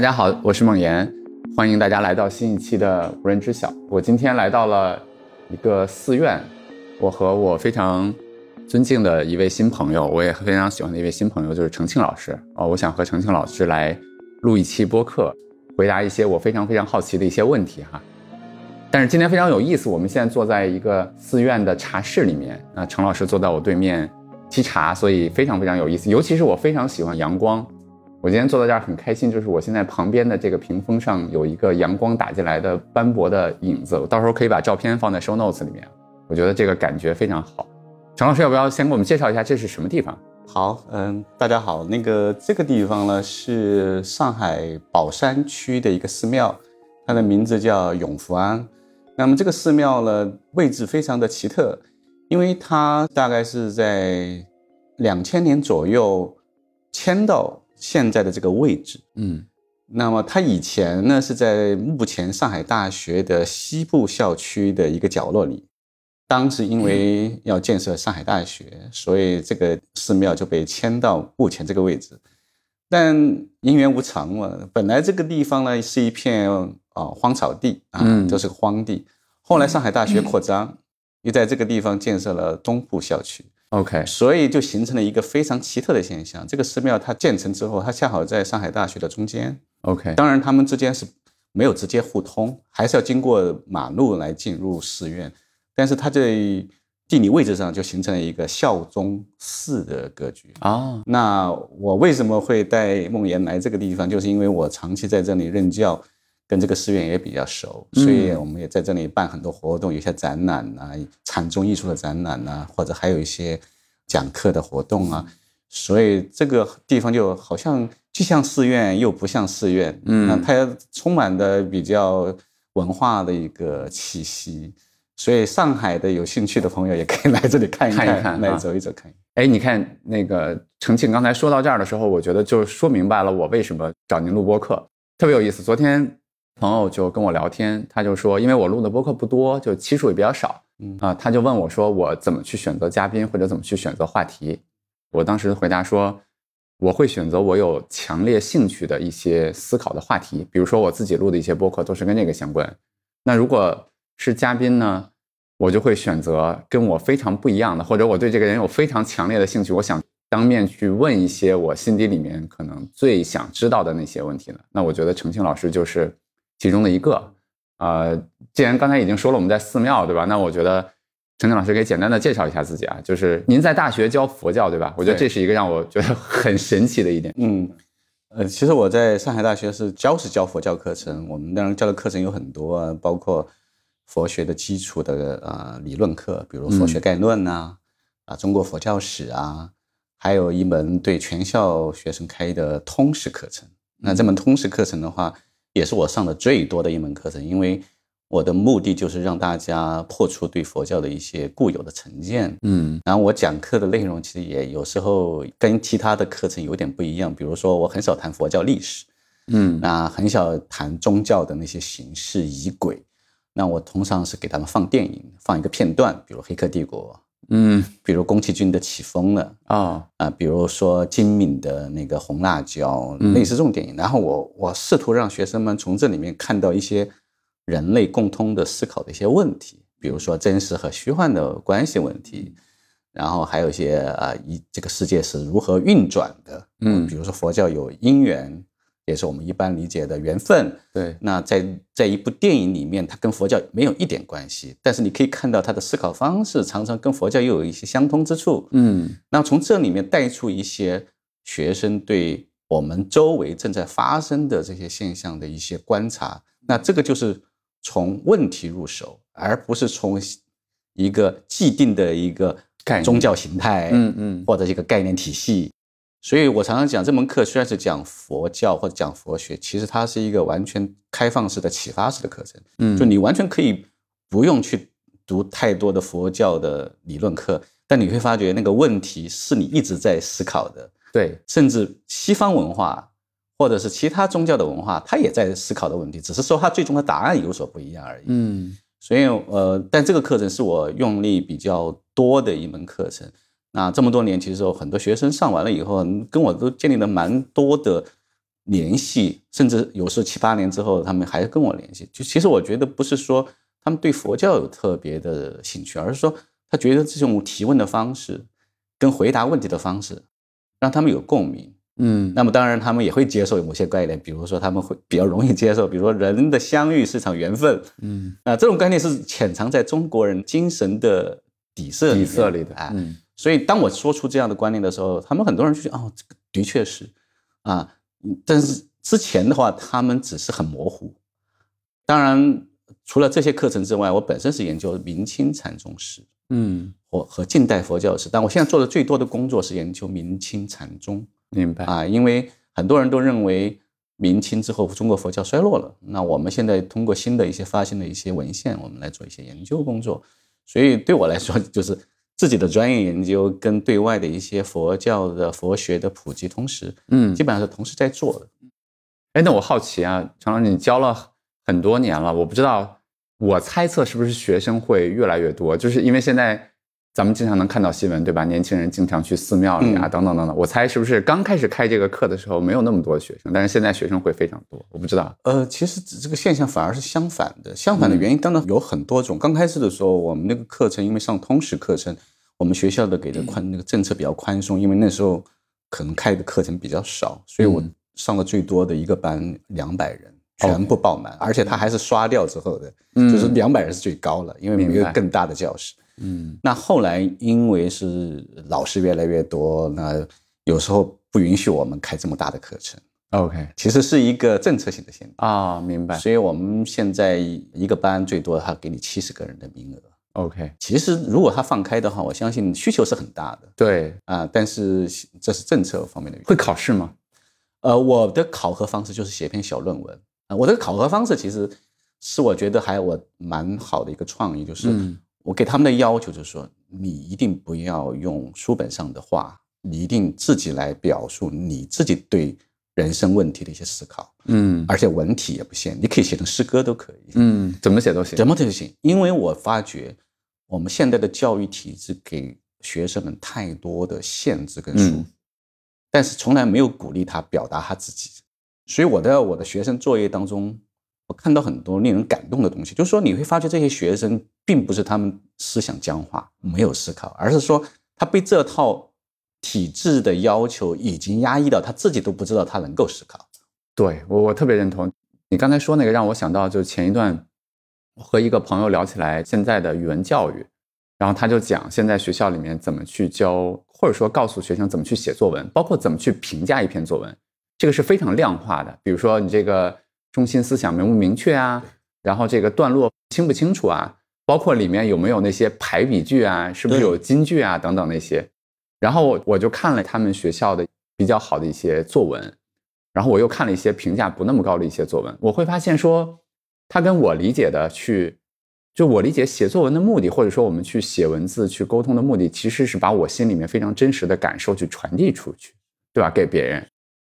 大家好，我是孟岩，欢迎大家来到新一期的无人知晓。我今天来到了一个寺院，我和我非常尊敬的一位新朋友，我也非常喜欢的一位新朋友，就是程庆老师。哦，我想和程庆老师来录一期播客，回答一些我非常非常好奇的一些问题哈。但是今天非常有意思，我们现在坐在一个寺院的茶室里面，那程老师坐在我对面沏茶，所以非常非常有意思。尤其是我非常喜欢阳光。我今天坐在这儿很开心，就是我现在旁边的这个屏风上有一个阳光打进来的斑驳的影子，我到时候可以把照片放在 show notes 里面。我觉得这个感觉非常好。陈老师，要不要先给我们介绍一下这是什么地方？好，嗯，大家好，那个这个地方呢是上海宝山区的一个寺庙，它的名字叫永福庵。那么这个寺庙呢位置非常的奇特，因为它大概是在两千年左右迁到。现在的这个位置，嗯，那么他以前呢是在目前上海大学的西部校区的一个角落里，当时因为要建设上海大学，所以这个寺庙就被迁到目前这个位置。但因缘无常嘛，本来这个地方呢是一片啊荒草地啊，都是个荒地。后来上海大学扩张，又在这个地方建设了东部校区。OK，所以就形成了一个非常奇特的现象。这个寺庙它建成之后，它恰好在上海大学的中间。OK，当然他们之间是没有直接互通，还是要经过马路来进入寺院。但是它在地理位置上就形成了一个校宗寺的格局啊。那我为什么会带梦妍来这个地方？就是因为我长期在这里任教。跟这个寺院也比较熟，所以我们也在这里办很多活动，有些展览啊，禅宗艺术的展览啊，或者还有一些讲课的活动啊，所以这个地方就好像既像寺院又不像寺院，嗯，它充满的比较文化的一个气息，所以上海的有兴趣的朋友也可以 来这里看一看，来走一走看。哎，你看那个程庆刚才说到这儿的时候，我觉得就说明白了我为什么找您录播课，特别有意思。昨天。朋友就跟我聊天，他就说，因为我录的播客不多，就期数也比较少，嗯啊，他就问我说，我怎么去选择嘉宾或者怎么去选择话题？我当时回答说，我会选择我有强烈兴趣的一些思考的话题，比如说我自己录的一些播客都是跟这个相关。那如果是嘉宾呢，我就会选择跟我非常不一样的，或者我对这个人有非常强烈的兴趣，我想当面去问一些我心底里面可能最想知道的那些问题呢。那我觉得程庆老师就是。其中的一个，呃，既然刚才已经说了我们在寺庙，对吧？那我觉得陈静老师可以简单的介绍一下自己啊，就是您在大学教佛教，对吧？我觉得这是一个让我觉得很神奇的一点。嗯，呃，其实我在上海大学是教是教佛教课程，我们当然教的课程有很多啊，包括佛学的基础的呃理论课，比如佛学概论呐，啊中国佛教史啊，还有一门对全校学生开的通识课程。那这门通识课程的话。也是我上的最多的一门课程，因为我的目的就是让大家破除对佛教的一些固有的成见。嗯，然后我讲课的内容其实也有时候跟其他的课程有点不一样，比如说我很少谈佛教历史，嗯，那很少谈宗教的那些形式仪轨，那我通常是给他们放电影，放一个片段，比如《黑客帝国》。嗯，比如宫崎骏的起风了啊啊，比如说金敏的那个红辣椒，类似这种电影。然后我我试图让学生们从这里面看到一些人类共通的思考的一些问题，比如说真实和虚幻的关系问题，然后还有一些啊，一这个世界是如何运转的，嗯。比如说佛教有因缘，也是我们一般理解的缘分。对，那在在一部电影里面，它跟佛教没有一点关系，但是你可以看到他的思考方式常常跟佛教又有一些相通之处。嗯那从这里面带出一些学生对我们周围正在发生的这些现象的一些观察，那这个就是从问题入手，而不是从一个既定的一个概宗教形态，嗯嗯或者一个概念体系。所以我常常讲，这门课虽然是讲佛教或者讲佛学，其实它是一个完全开放式的启发式的课程。嗯，就你完全可以不用去读太多的佛教的理论课，但你会发觉那个问题是你一直在思考的，对，甚至西方文化或者是其他宗教的文化，它也在思考的问题，只是说它最终的答案有所不一样而已。嗯所以呃，但这个课程是我用力比较多的一门课程。那这么多年，其实有很多学生上完了以后，跟我都建立了蛮多的联系，甚至有时候七八年之后，他们还跟我联系。就其实我觉得不是说他们对佛教有特别的兴趣，而是说他觉得这种提问的方式跟回答问题的方式让他们有共鸣。嗯那么当然，他们也会接受某些概念，比如说他们会比较容易接受，比如说人的相遇是场缘分，嗯，啊，这种概念是潜藏在中国人精神的底色里底色里的，啊。嗯所以当我说出这样的观念的时候，他们很多人就觉得哦，这个的确是啊，嗯但是之前的话，他们只是很模糊。当然，除了这些课程之外，我本身是研究明清禅宗史嗯，或和近代佛教史，但我现在做的最多的工作是研究明清禅宗。明白，啊，因为很多人都认为明清之后中国佛教衰落了。那我们现在通过新的一些发现的一些文献，我们来做一些研究工作。所以对我来说，就是自己的专业研究跟对外的一些佛教的佛学的普及，同时嗯基本上是同时在做的。哎，那我好奇啊，常老师，你教了很多年了，我不知道，我猜测是不是学生会越来越多，就是因为现在咱们经常能看到新闻，对吧？年轻人经常去寺庙里啊，嗯等等等等。我猜是不是刚开始开这个课的时候没有那么多学生，但是现在学生会非常多，我不知道。呃，其实这个现象反而是相反的。相反的原因当然有很多种。刚开始的时候，我们那个课程因为上通识课程，我们学校的给的宽那个政策比较宽松，因为那时候可能开的课程比较少，所以我嗯上了最多的一个班两百人，全部爆满，而且他还是刷掉之后的，嗯就是两百人是最高了，因为没有更大的教室。嗯那后来因为是老师越来越多，那有时候不允许我们开这么大的课程，，OK 其实是一个政策性的限制。啊、明白。所以我们现在一个班最多他给你七十个人的名额。OK，其实如果他放开的话，我相信需求是很大的对，啊。但是这是政策方面的。会考试吗？呃，我的考核方式就是写篇小论文啊。我的考核方式其实是我觉得还我蛮好的一个创意，就是嗯我给他们的要求就是说，你一定不要用书本上的话，你一定自己来表述你自己对人生问题的一些思考，嗯而且文体也不限，你可以写成诗歌都可以。嗯，怎么写都行。怎么都行，因为我发觉我们现在的教育体制给学生们太多的限制跟束缚，嗯但是从来没有鼓励他表达他自己。所以我在我的学生作业当中，我看到很多令人感动的东西，就是说你会发觉这些学生并不是他们思想僵化、没有思考，而是说他被这套体制的要求已经压抑到他自己都不知道他能够思考。对我我特别认同你刚才说那个，让我想到就前一段我和一个朋友聊起来现在的语文教育，然后他就讲现在学校里面怎么去教，或者说告诉学生怎么去写作文，包括怎么去评价一篇作文，这个是非常量化的。比如说你这个中心思想明不明确啊，然后这个段落清不清楚啊，包括里面有没有那些排比句啊，是不是有金句啊等等那些。然后我我就看了他们学校的比较好的一些作文，然后我又看了一些评价不那么高的一些作文，我会发现说，他跟我理解的去，就我理解写作文的目的，或者说我们去写文字去沟通的目的，其实是把我心里面非常真实的感受去传递出去，对吧？给别人，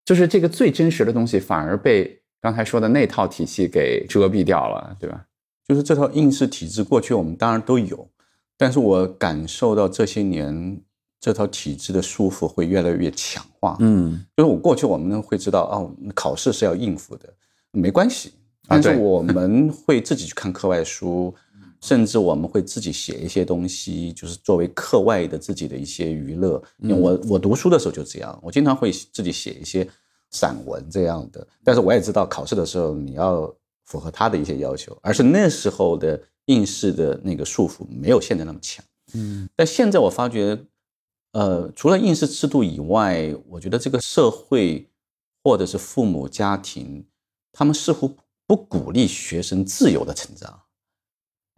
就是这个最真实的东西，反而被刚才说的那套体系给遮蔽掉了，对吧？就是这套应试体制，过去我们当然都有，但是我感受到这些年这套体制的束缚会越来越强化。嗯就是我过去我们会知道哦，考试是要应付的，没关系，但是我们 会自己去看课外书，甚至我们会自己写一些东西，就是作为课外的自己的一些娱乐。因为我我读书的时候就这样，我经常会自己写一些散文这样的。但是我也知道考试的时候你要符合他的一些要求，而是那时候的应试的那个束缚没有现在那么强。嗯，但现在我发觉，呃，除了应试制度以外，我觉得这个社会或者是父母家庭，他们似乎不鼓励学生自由的成长。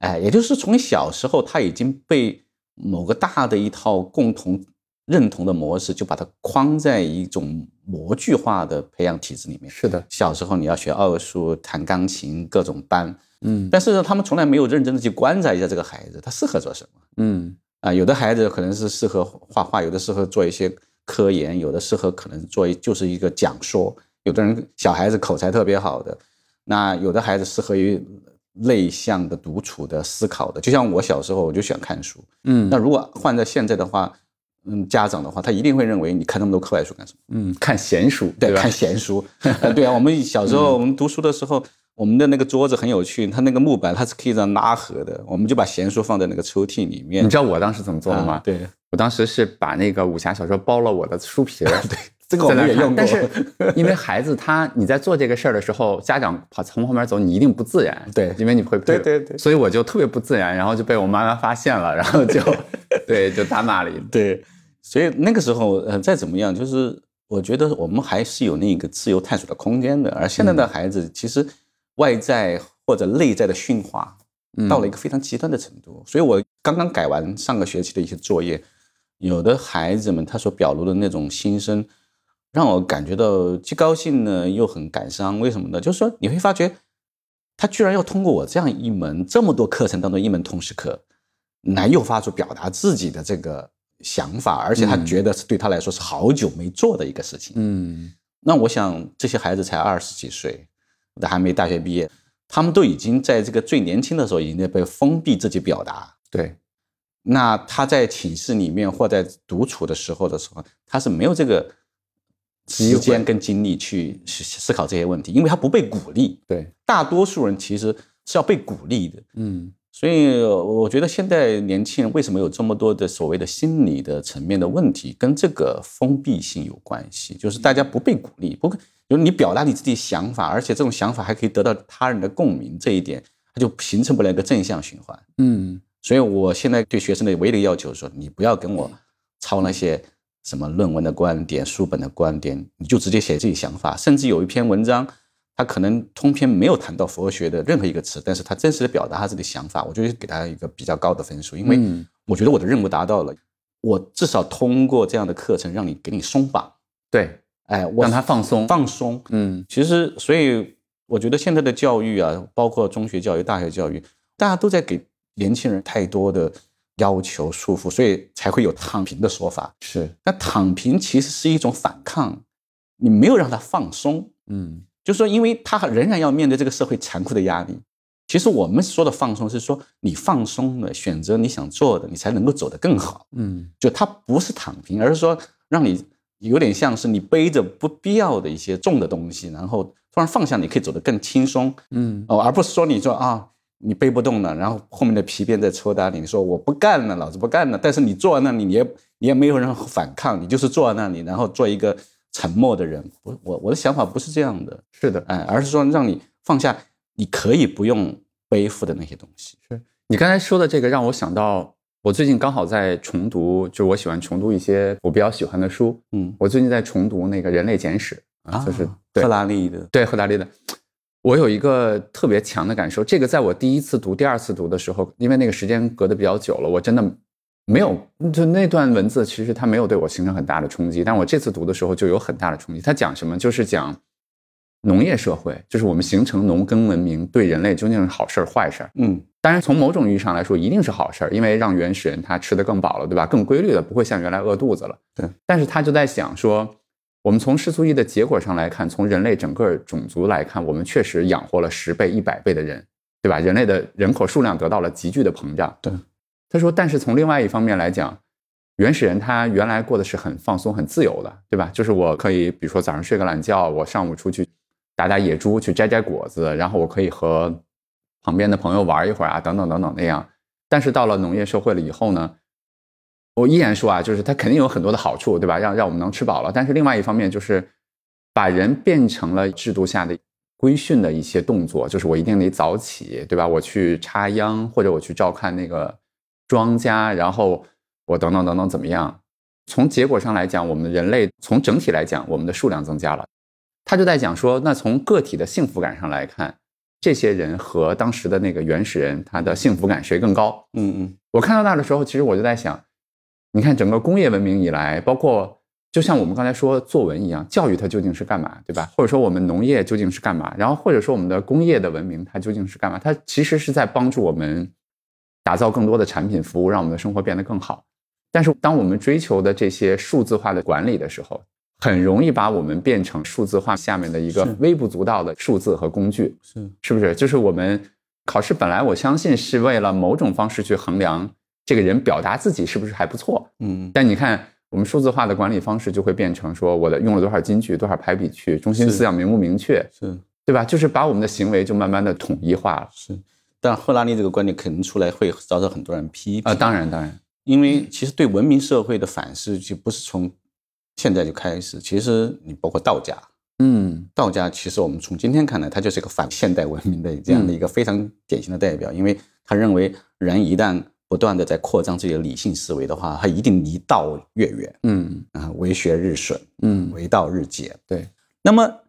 哎，也就是从小时候他已经被某个大的一套共同认同的模式，就把它框在一种模具化的培养体制里面。是的，小时候你要学奥数、弹钢琴，各种班。嗯但是呢，他们从来没有认真的去观察一下这个孩子，他适合做什么嗯啊？有的孩子可能是适合画画，有的适合做一些科研，有的适合可能做一就是一个讲说。有的人小孩子口才特别好的，那有的孩子适合于内向的、独处的、思考的。就像我小时候，我就喜欢看书。嗯那如果换在现在的话，嗯，家长的话，他一定会认为你看那么多课外书干什么？嗯，看闲书，对，吧？看闲书。呃对啊，我们小时候 我们读书的时候，我们的那个桌子很有趣，它那个木板它是可以这样拉合的，我们就把闲书放在那个抽屉里面。你知道我当时怎么做的吗？啊对，我当时是把那个武侠小说包了我的书皮儿，对，这个我们也用过。但是 因为孩子他你在做这个事儿的时候，家长跑从旁边走，你一定不自然，对因为你会对对对所以我就特别不自然，然后就被我妈妈发现了，然后就 对就打骂了一顿。对，所以那个时候，呃，再怎么样，就是我觉得我们还是有那个自由探索的空间的。而现在的孩子，其实外在或者内在的驯化嗯到了一个非常极端的程度。所以我刚刚改完上个学期的一些作业，有的孩子们他所表露的那种心声，让我感觉到既高兴呢，又很感伤。为什么呢？就是说你会发觉，他居然要通过我这样一门这么多课程当中一门通识课，来诱发出表达自己的这个想法，而且他觉得是对他来说是好久没做的一个事情。嗯那我想这些孩子才二十几岁，还没大学毕业，他们都已经在这个最年轻的时候已经在被封闭自己表达。对，那他在寝室里面或在独处的时候的时候，他是没有这个时间跟精力去思思考这些问题，因为他不被鼓励。对，大多数人其实是要被鼓励的。嗯所以我觉得现在年轻人为什么有这么多的所谓的心理的层面的问题，跟这个封闭性有关系，就是大家不被鼓励，不，就是你表达你自己想法，而且这种想法还可以得到他人的共鸣，这一点它就形成不了一个正向循环。嗯所以我现在对学生的唯一的要求是说，你不要跟我抄那些什么论文的观点、书本的观点，你就直接写自己想法。甚至有一篇文章，他可能通篇没有谈到佛学的任何一个词，但是他真实的表达他自己的想法，我就给他一个比较高的分数，因为嗯我觉得我的任务达到了。我至少通过这样的课程，让你给你松绑，对，哎，我让他放松。放松，嗯其实，所以我觉得现在的教育啊，包括中学教育、大学教育，大家都在给年轻人太多的要求束缚，所以才会有躺平的说法。是那躺平其实是一种反抗，你没有让他放松，嗯就是说，因为他仍然要面对这个社会残酷的压力。其实我们说的放松是说，你放松了，选择你想做的，你才能够走得更好。嗯就他不是躺平，而是说让你有点像是你背着不必要的一些重的东西，然后突然放下，你可以走得更轻松嗯哦，而不是说你说啊你背不动了，然后后面的皮鞭在抽打你，你说我不干了，老子不干了，但是你坐在那里，你也你也没有任何反抗，你就是坐在那里，然后做一个沉默的人。我我我的想法不是这样的，是的。哎，而是说让你放下，你可以不用背负的那些东西。是你刚才说的这个让我想到，我最近刚好在重读，就是我喜欢重读一些我比较喜欢的书。嗯我最近在重读那个《人类简史》啊，就是对赫拉利的，对赫拉利的。我有一个特别强的感受，这个在我第一次读、第二次读的时候，因为那个时间隔得比较久了，我真的没有就那段文字，其实它没有对我形成很大的冲击。但我这次读的时候就有很大的冲击。它讲什么？就是讲农业社会，就是我们形成农耕文明对人类究竟是好事儿、坏事儿。嗯当然，从某种意义上来说，一定是好事儿，因为让原始人他吃得更饱了，对吧？更规律了，不会像原来饿肚子了。对。但是他就在想说，我们从世俗义的结果上来看，从人类整个种族来看，我们确实养活了十倍、一百倍的人，对吧？人类的人口数量得到了急剧的膨胀。对。他说，但是从另外一方面来讲，原始人他原来过的是很放松、很自由的，对吧？就是我可以，比如说早上睡个懒觉，我上午出去打打野猪，去摘摘果子，然后我可以和旁边的朋友玩一会儿啊，等等等等那样。但是到了农业社会了以后呢，我依然说啊，就是它肯定有很多的好处，对吧？让让我们能吃饱了。但是另外一方面就是把人变成了制度下的规训的一些动作，就是我一定得早起，对吧？我去插秧或者我去照看那个庄稼，然后我等等等等怎么样？从结果上来讲，我们人类从整体来讲，我们的数量增加了。他就在讲说，那从个体的幸福感上来看，这些人和当时的那个原始人，他的幸福感谁更高？嗯嗯，我看到那的时候，其实我就在想，你看整个工业文明以来，包括就像我们刚才说作文一样，教育它究竟是干嘛，对吧？或者说我们农业究竟是干嘛？然后或者说我们的工业的文明它究竟是干嘛？它其实是在帮助我们打造更多的产品服务，让我们的生活变得更好。但是当我们追求的这些数字化的管理的时候，很容易把我们变成数字化下面的一个微不足道的数字和工具，是是不是？就是我们考试本来我相信是为了某种方式去衡量这个人表达自己是不是还不错，嗯，但你看我们数字化的管理方式就会变成说我的用了多少金句、多少排比句，中心思想明不明确，是。对吧？就是把我们的行为就慢慢的统一化了。是，但赫拉利这个观点肯定出来会遭到很多人批评啊，当然当然，因为其实对文明社会的反思就不是从现在就开始，其实你包括道家，嗯。道家其实我们从今天看来，它就是一个反现代文明的这样的一个非常典型的代表，因为他认为人一旦不断的在扩张自己的理性思维的话，他一定离道越远嗯啊，为学日损，嗯，为道日减。对，那么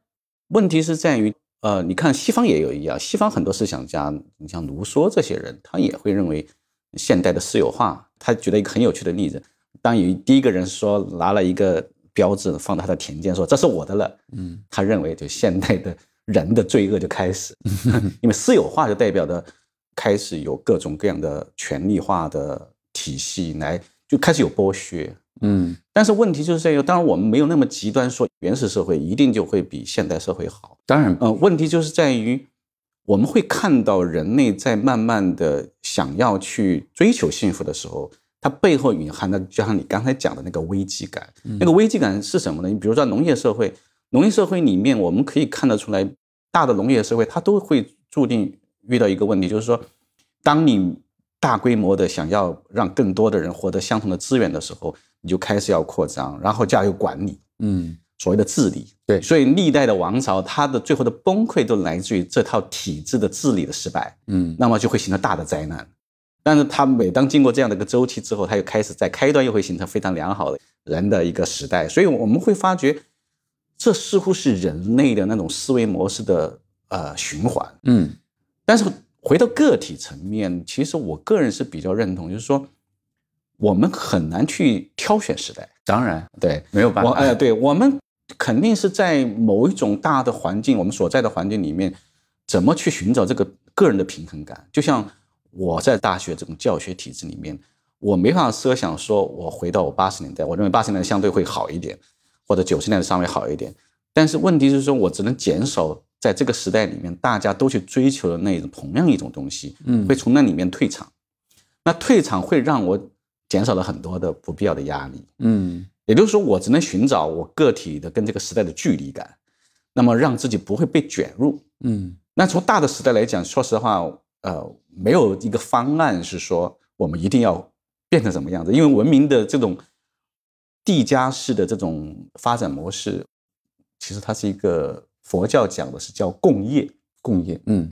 问题是在于，呃，你看西方也有一样，西方很多思想家，你像卢梭这些人，他也会认为现代的私有化。他举了一个很有趣的例子，当有第一个人说拿了一个标志放到他的田间，说这是我的了，嗯他认为就现代的人的罪恶就开始，因为私有化就代表的开始有各种各样的权力化的体系来，就开始有剥削。嗯但是问题就是在于，当然我们没有那么极端说原始社会一定就会比现代社会好。当然，呃，问题就是在于，我们会看到人类在慢慢的想要去追求幸福的时候，它背后隐含的，就像你刚才讲的那个危机感。那个危机感是什么呢？你比如说农业社会，农业社会里面，我们可以看得出来，大的农业社会它都会注定遇到一个问题，就是说，当你大规模的想要让更多的人获得相同的资源的时候，你就开始要扩张，然后加有管理。嗯所谓的治理，对所以历代的王朝，它的最后的崩溃都来自于这套体制的治理的失败，嗯那么就会形成大的灾难。但是它每当经过这样的一个周期之后，它又开始在开端又会形成非常良好的人的一个时代，所以我们会发觉，这似乎是人类的那种思维模式的呃循环。嗯但是回到个体层面，其实我个人是比较认同，就是说我们很难去挑选时代，当然对，没有办法。我哎，对我们肯定是在某一种大的环境，我们所在的环境里面，怎么去寻找这个个人的平衡感？就像我在大学这种教学体制里面，我没法设想说我回到我八十年代，我认为八十年代相对会好一点，或者九十年代稍微好一点。但是问题是说，我只能减少在这个时代里面大家都去追求的那种同样一种东西，嗯会从那里面退场。那退场会让我减少了很多的不必要的压力。嗯也就是说，我只能寻找我个体的跟这个时代的距离感，那么让自己不会被卷入。嗯那从大的时代来讲，说实话，呃，没有一个方案是说我们一定要变成什么样子，因为文明的这种递加式的这种发展模式，其实它是一个佛教讲的是叫共业，共业。嗯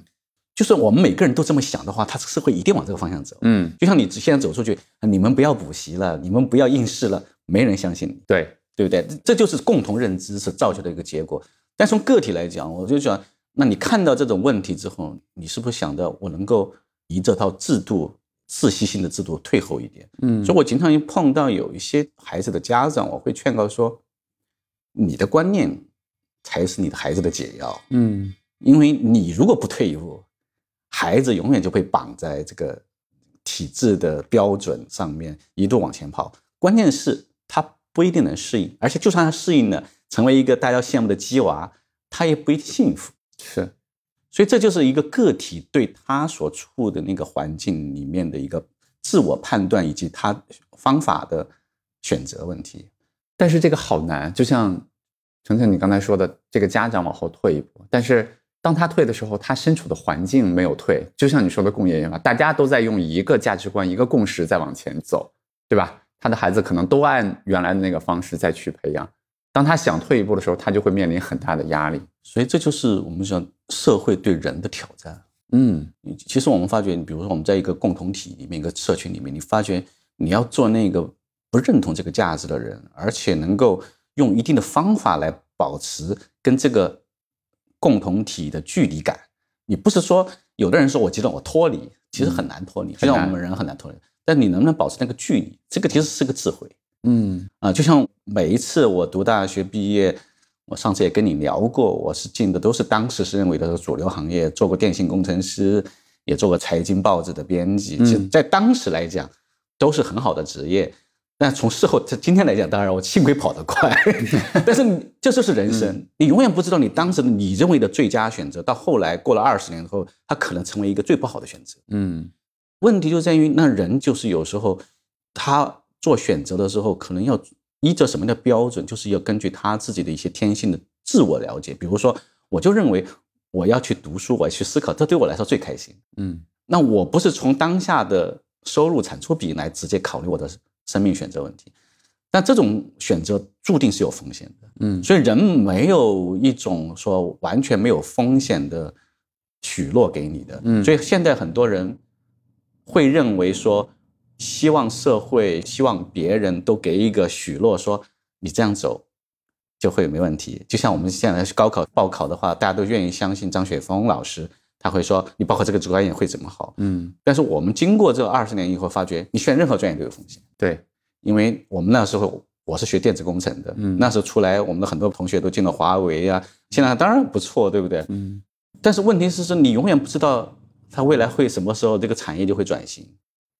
就是我们每个人都这么想的话，它这个社会一定往这个方向走。嗯，就像你现在走出去，你们不要补习了，你们不要应试了，没人相信你。对，对不对？这这就是共同认知所造就的一个结果。但从个体来讲，我就想，那你看到这种问题之后，你是不是想到我能够以这套制度窒息性的制度退后一点？嗯所以我经常碰到有一些孩子的家长，我会劝告说，你的观念才是你的孩子的解药，嗯因为你如果不退一步，孩子永远就被绑在这个体制的标准上面，一路往前跑。关键是他不一定能适应，而且就算他适应了，成为一个大家羡慕的鸡娃，他也不一定幸福。是，所以这就是一个个体对他所处的那个环境里面的一个自我判断以及他方法的选择问题。但是这个好难，就像程程你刚才说的，这个家长往后退一步，但是当他退的时候，他身处的环境没有退，就像你说的共业研发，大家都在用一个价值观、一个共识在往前走，对吧？他的孩子可能都按原来的那个方式再去培养。当他想退一步的时候，他就会面临很大的压力。所以这就是我们讲社会对人的挑战。嗯，其实我们发觉，比如说我们在一个共同体里面、一个社群里面，你发觉你要做那个不认同这个价值的人，而且能够用一定的方法来保持跟这个共同体的距离感。你不是说有的人说我觉得我脱离，其实很难脱离，就像我们人很难脱离。但你能不能保持那个距离，这个其实是个智慧。嗯啊，就像每一次我读大学毕业。我上次也跟你聊过，我是进的都是当时是认为的主流行业，做过电信工程师，也做过财经报纸的编辑，就在当时来讲都是很好的职业。但从事后，这今天来讲，当然我幸亏跑得快，但是这就是人生，你永远不知道你当时你认为的最佳选择，到后来过了二十年后，它可能成为一个最不好的选择。嗯，问题就在于那人就是有时候他做选择的时候，可能要。依着什么的标准，就是要根据他自己的一些天性的自我了解。比如说，我就认为我要去读书，我要去思考，这对我来说最开心。嗯，那我不是从当下的收入产出比来直接考虑我的生命选择问题，但这种选择注定是有风险的。嗯，所以人没有一种说完全没有风险的许诺给你的。嗯，所以现在很多人会认为说。希望社会，希望别人都给一个许诺，说你这样走就会没问题。就像我们现在高考报考的话，大家都愿意相信张雪峰老师，他会说你包括这个专业会怎么好。嗯，但是我们经过这二十年以后，发觉你选任何专业都有风险。对，因为我们那时候我是学电子工程的，嗯，那时候出来，我们的很多同学都进了华为啊，现在当然不错，对不对？嗯，但是问题是说，你永远不知道它未来会什么时候这个产业就会转型。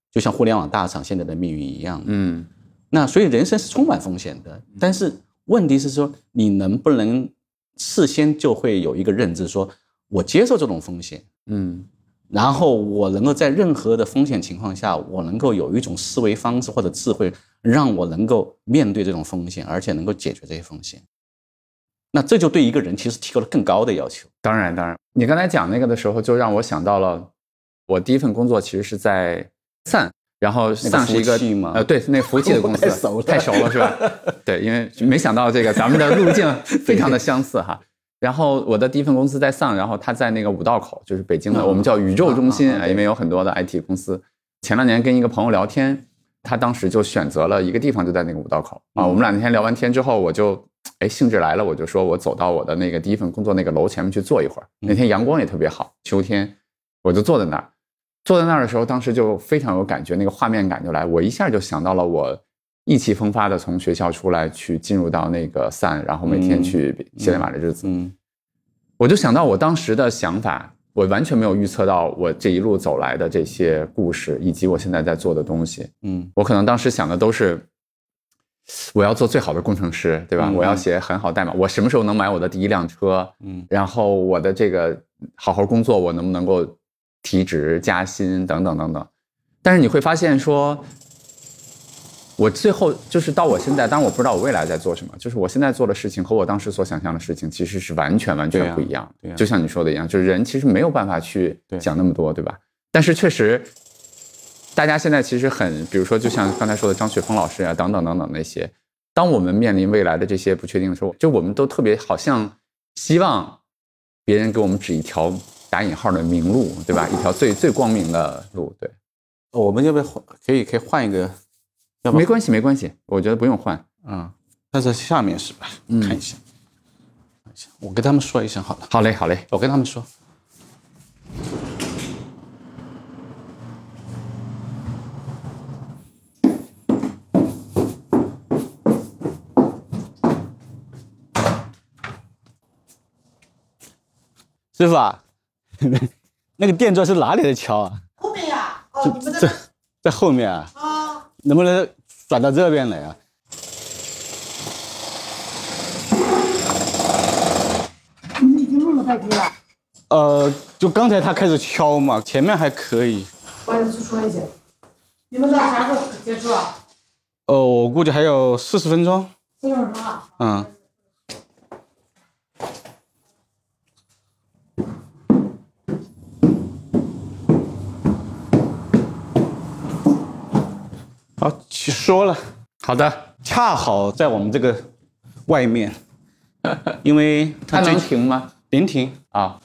就像互联网大厂现在的命运一样，嗯，那所以人生是充满风险的。但是问题是说，你能不能事先就会有一个认知，说我接受这种风险，嗯，然后我能够在任何的风险情况下，我能够有一种思维方式或者智慧，让我能够面对这种风险，而且能够解决这些风险。那这就对一个人其实提高了更高的要求。当然，当然，你刚才讲那个的时候，就让我想到了我第一份工作其实是在。散，然后散是一个呃，对，那服务器的 公司太熟了，太熟了是吧？对，因为没想到这个咱们的路径非常的相似哈。然后我的第一份公司在上，然后他在那个五道口，就是北京的，我们叫宇宙中心啊，因为有很多的 IT 公司。前两年跟一个朋友聊天，他当时就选择了一个地方，就在那个五道口啊。我们俩那天聊完天之后，我就哎兴致来了，我就说我走到我的那个第一份工作那个楼前面去坐一会儿。那天阳光也特别好，秋天，我就坐在那儿。坐在那儿的时候，当时就非常有感觉，那个画面感就来，我一下就想到了我意气风发的从学校出来，去进入到那个 Sun，然后每天去写代码的日子。嗯，我就想到我当时的想法，我完全没有预测到我这一路走来的这些故事，以及我现在在做的东西。嗯，我可能当时想的都是，我要做最好的工程师，对吧？我要写很好代码，我什么时候能买我的第一辆车？嗯，然后我的这个好好工作，我能不能够？提职加薪等等等等，但是你会发现说，我最后就是到我现在，当然我不知道我未来在做什么，就是我现在做的事情和我当时所想象的事情其实是完全完全不一样。对，就像你说的一样，就是人其实没有办法去想那么多，对吧？但是确实，大家现在其实很，比如说就像刚才说的张雪峰老师啊，等等等等那些，当我们面临未来的这些不确定的时候，就我们都特别好像希望别人给我们指一条。打引号的明路，对吧？一条最最光明的路，对。我们要不要换？可以可以换一个？没关系，没关系，我觉得不用换。嗯，那在下面是吧？看一下，我跟他们说一声好了。好嘞，好嘞，我跟他们说。师傅啊。那个电钻是哪里的桥啊？后面呀，哦，你们在在后面啊？啊，能不能转到这边来啊？你已经录了半天了。呃，就刚才他开始敲嘛，前面还可以。我也去说一下，你们到啥时候结束啊？呃，我估计还有四十分钟。四十分钟啊？嗯。好，说了，好的，恰好在我们这个外面，因为他最停吗？临停，啊，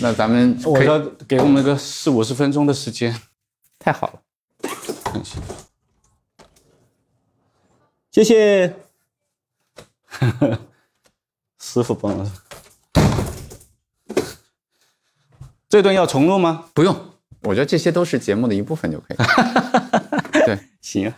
那咱们我要给我们个四五十分钟的时间。太好了。谢谢，师傅帮了。这段要重录吗？不用，我觉得这些都是节目的一部分就可以。对行啊，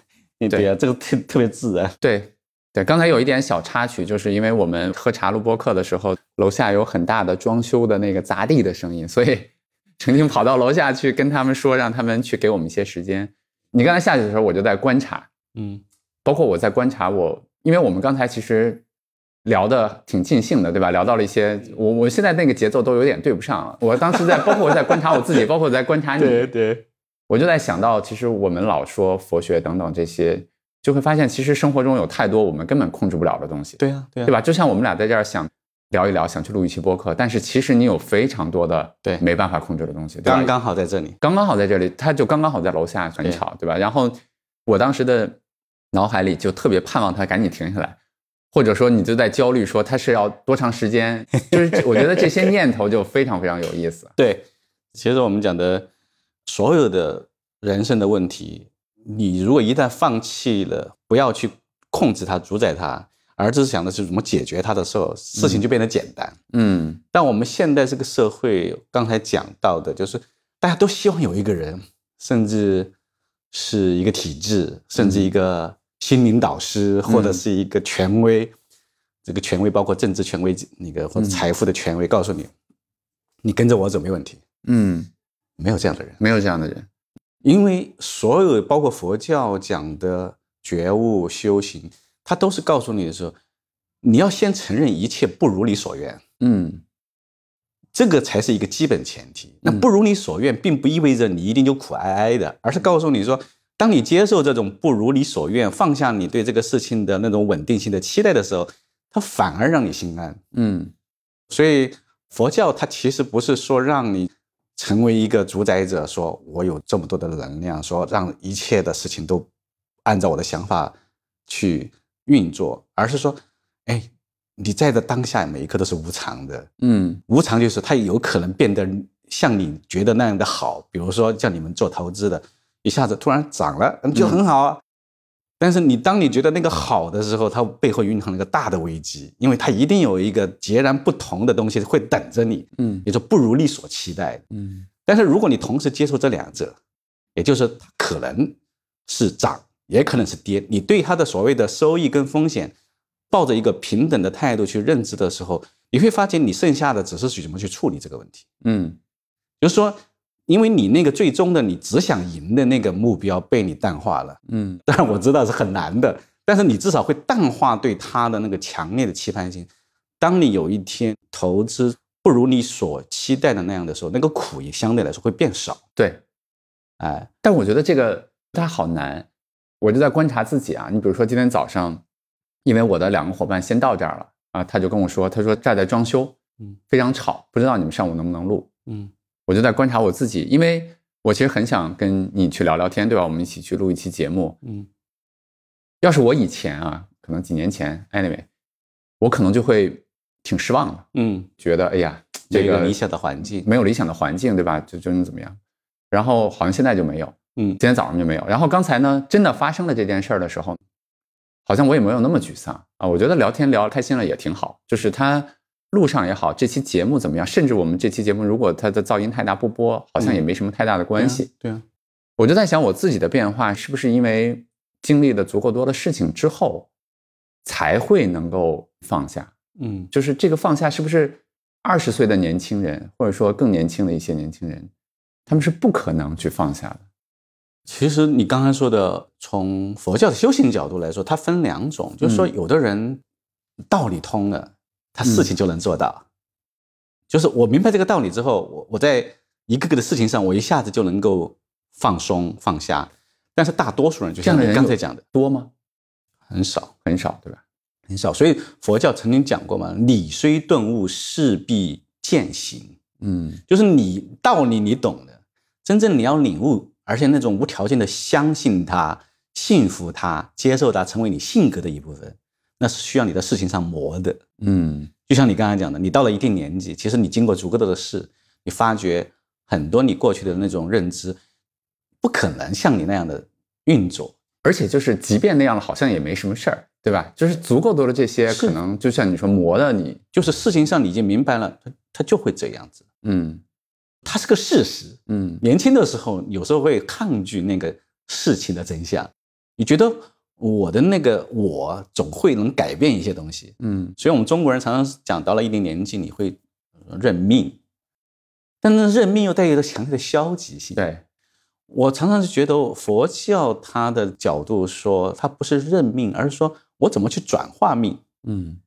对啊，这个特特别自然。对对，刚才有一点小插曲，就是因为我们喝茶录播课的时候，楼下有很大的装修的那个砸地的声音，所以 曾经跑到楼下去跟他们说，让他们去给我们一些时间。你刚才下去的时候，我就在观察，嗯包括我在观察我，因为我们刚才其实聊的挺尽兴的，对吧？聊到了一些我我现在那个节奏都有点对不上了。我当时在，包括我在观察我自己，包括我在观察你，对对，我就在想到，其实我们老说佛学等等这些，就会发现其实生活中有太多我们根本控制不了的东西，对啊，对啊，对吧？就像我们俩在这儿想聊一聊，想去录一期播客，但是其实你有非常多的对没办法控制的东西？刚刚好在这里。刚刚好在这里，他就刚刚好在楼下很吵，对吧？然后我当时的脑海里就特别盼望他赶紧停下来，或者说你就在焦虑说他是要多长时间，就是我觉得这些念头就非常非常有意思。对，其实我们讲的所有的人生的问题，你如果一旦放弃了，不要去控制它、主宰它，而只是想的是怎么解决它的时候，事情就变得简单。嗯但我们现在这个社会，刚才讲到的，就是大家都希望有一个人，甚至是一个体制，甚至一个心灵导师，或者是一个权威。这个权威包括政治权威，那个或者财富的权威，告诉你，你跟着我走没问题。嗯，没有这样的人，没有这样的人。因为所有包括佛教讲的觉悟修行，它都是告诉你的时候，你要先承认一切不如你所愿。嗯这个才是一个基本前提。那不如你所愿，并不意味着你一定就苦哀哀的，而是告诉你说，当你接受这种不如你所愿，放下你对这个事情的那种稳定性的期待的时候，它反而让你心安。嗯所以佛教它其实不是说让你成为一个主宰者，说我有这么多的能量，说让一切的事情都按照我的想法去运作，而是说，哎，你在的当下每一刻都是无常的。嗯无常就是它有可能变得像你觉得那样的好，比如说像你们做投资的，一下子突然涨了，嗯就很好啊。但是你当你觉得那个好的时候，它背后蕴含了一个大的危机，因为它一定有一个截然不同的东西会等着你，嗯也就不如你所期待。嗯但是如果你同时接受这两者，也就是可能是涨，也可能是跌，你对它的所谓的收益跟风险，抱着一个平等的态度去认知的时候，你会发现你剩下的只是去怎么去处理这个问题。嗯就是说，因为你那个最终的你只想赢的那个目标被你淡化了，嗯当然我知道是很难的，但是你至少会淡化对他的那个强烈的期盼性。当你有一天投资不如你所期待的那样的时候，那个苦也相对来说会变少。对。哎，但我觉得这个它好难，我就在观察自己啊。你比如说今天早上，因为我的两个伙伴先到这儿了啊，他就跟我说，他说这儿在装修，嗯，非常吵，不知道你们上午能不能录。嗯我就在观察我自己，因为我其实很想跟你去聊聊天，对吧？我们一起去录一期节目。嗯要是我以前啊，可能几年前，anyway，我可能就会挺失望的，嗯，觉得哎呀，这个这个理想的环境，没有理想的环境，对吧？就就能怎么样？然后好像现在就没有，嗯今天早上就没有。然后刚才呢，真的发生了这件事儿的时候，好像我也没有那么沮丧啊。我觉得聊天聊开心了也挺好，就是他路上也好，这期节目怎么样？甚至我们这期节目如果它的噪音太大不播，好像也没什么太大的关系。对啊，我就在想，我自己的变化是不是因为经历了足够多的事情之后，才会能够放下？嗯就是这个放下，是不是二十岁的年轻人，或者说更年轻的一些年轻人，他们是不可能去放下的？其实你刚才说的，从佛教的修行角度来说，它分两种，就是说，嗯有的人道理通了，他事情就能做到。就是我明白这个道理之后，我我在一个个的事情上，我一下子就能够放松放下。但是大多数人，就像你刚才讲的，多吗？很少很少，对吧？很少。所以佛教曾经讲过嘛，理虽顿悟，势必践行。嗯就是你道理你懂的，真正你要领悟，而且那种无条件的相信它，信服它、接受它，成为你性格的一部分，那是需要你在事情上磨的。嗯就像你刚才讲的，你到了一定年纪，其实你经过足够多的事，你发觉很多你过去的那种认知，不可能像你那样的运作。而且就是即便那样了，好像也没什么事儿，对吧？就是足够多的这些，可能就像你说磨的你，就是事情上你已经明白了，它它就会这样子，嗯它是个事实。嗯年轻的时候，有时候会抗拒那个事情的真相，你觉得我的那个我总会能改变一些东西，嗯。所以我们中国人常常讲，到了一定年纪，你会呃认命，但是认命又带有着强烈的消极性。对，我常常是觉得佛教它的角度说，它不是认命，而是说我怎么去转化命。嗯。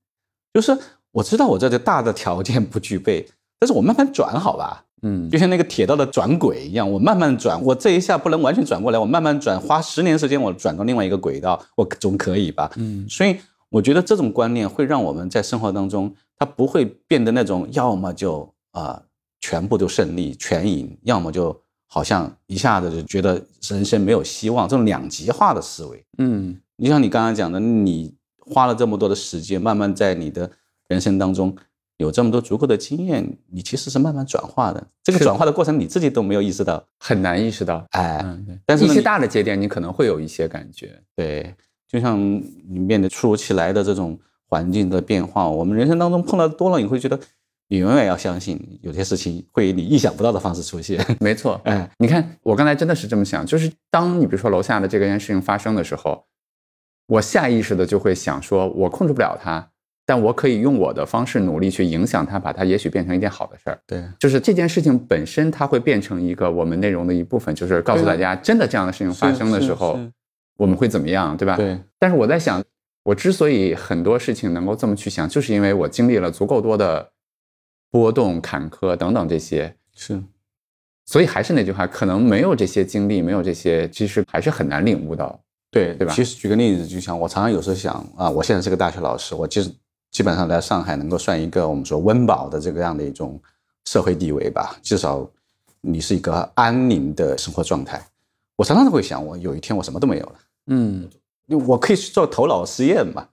就是我知道我这个大的条件不具备，但是我慢慢转好吧，嗯就像那个铁道的转轨一样，我慢慢转，我这一下不能完全转过来，我慢慢转，花十年时间我转到另外一个轨道，我总可以吧？嗯所以我觉得这种观念会让我们在生活当中，它不会变得那种要么就啊、全部都胜利全赢，要么就好像一下子就觉得人生没有希望，这种两极化的思维。嗯就像你刚刚讲的，你花了这么多的时间，慢慢在你的人生当中有这么多足够的经验，你其实是慢慢转化的。这个转化的过程你自己都没有意识到，很难意识到，哎，嗯对，但是一些大的节点你可能会有一些感觉，对，就像你面对突如其来的这种环境的变化，我们人生当中碰到多了，你会觉得你永远要相信，有些事情会以你意想不到的方式出现。没错，哎，你看，我刚才真的是这么想，就是当你比如说楼下的这个件事情发生的时候，我下意识的就会想说，我控制不了它，但我可以用我的方式努力去影响它，把它也许变成一件好的事儿。对，就是这件事情本身，它会变成一个我们内容的一部分，就是告诉大家，真的这样的事情发生的时候，我们会怎么样，对吧？。对，但是我在想，我之所以很多事情能够这么去想，就是因为我经历了足够多的波动、坎坷等等这些，是，所以还是那句话，可能没有这些经历，没有这些，其实还是很难领悟到。对对吧其实举个例子，就像我常常有时候想啊，我现在是个大学老师，我其实基本上在上海能够算一个我们说温饱的这个样的一种社会地位吧，至少你是一个安宁的生活状态。我常常都会想，我有一天我什么都没有了。嗯我可以去做头脑实验嘛？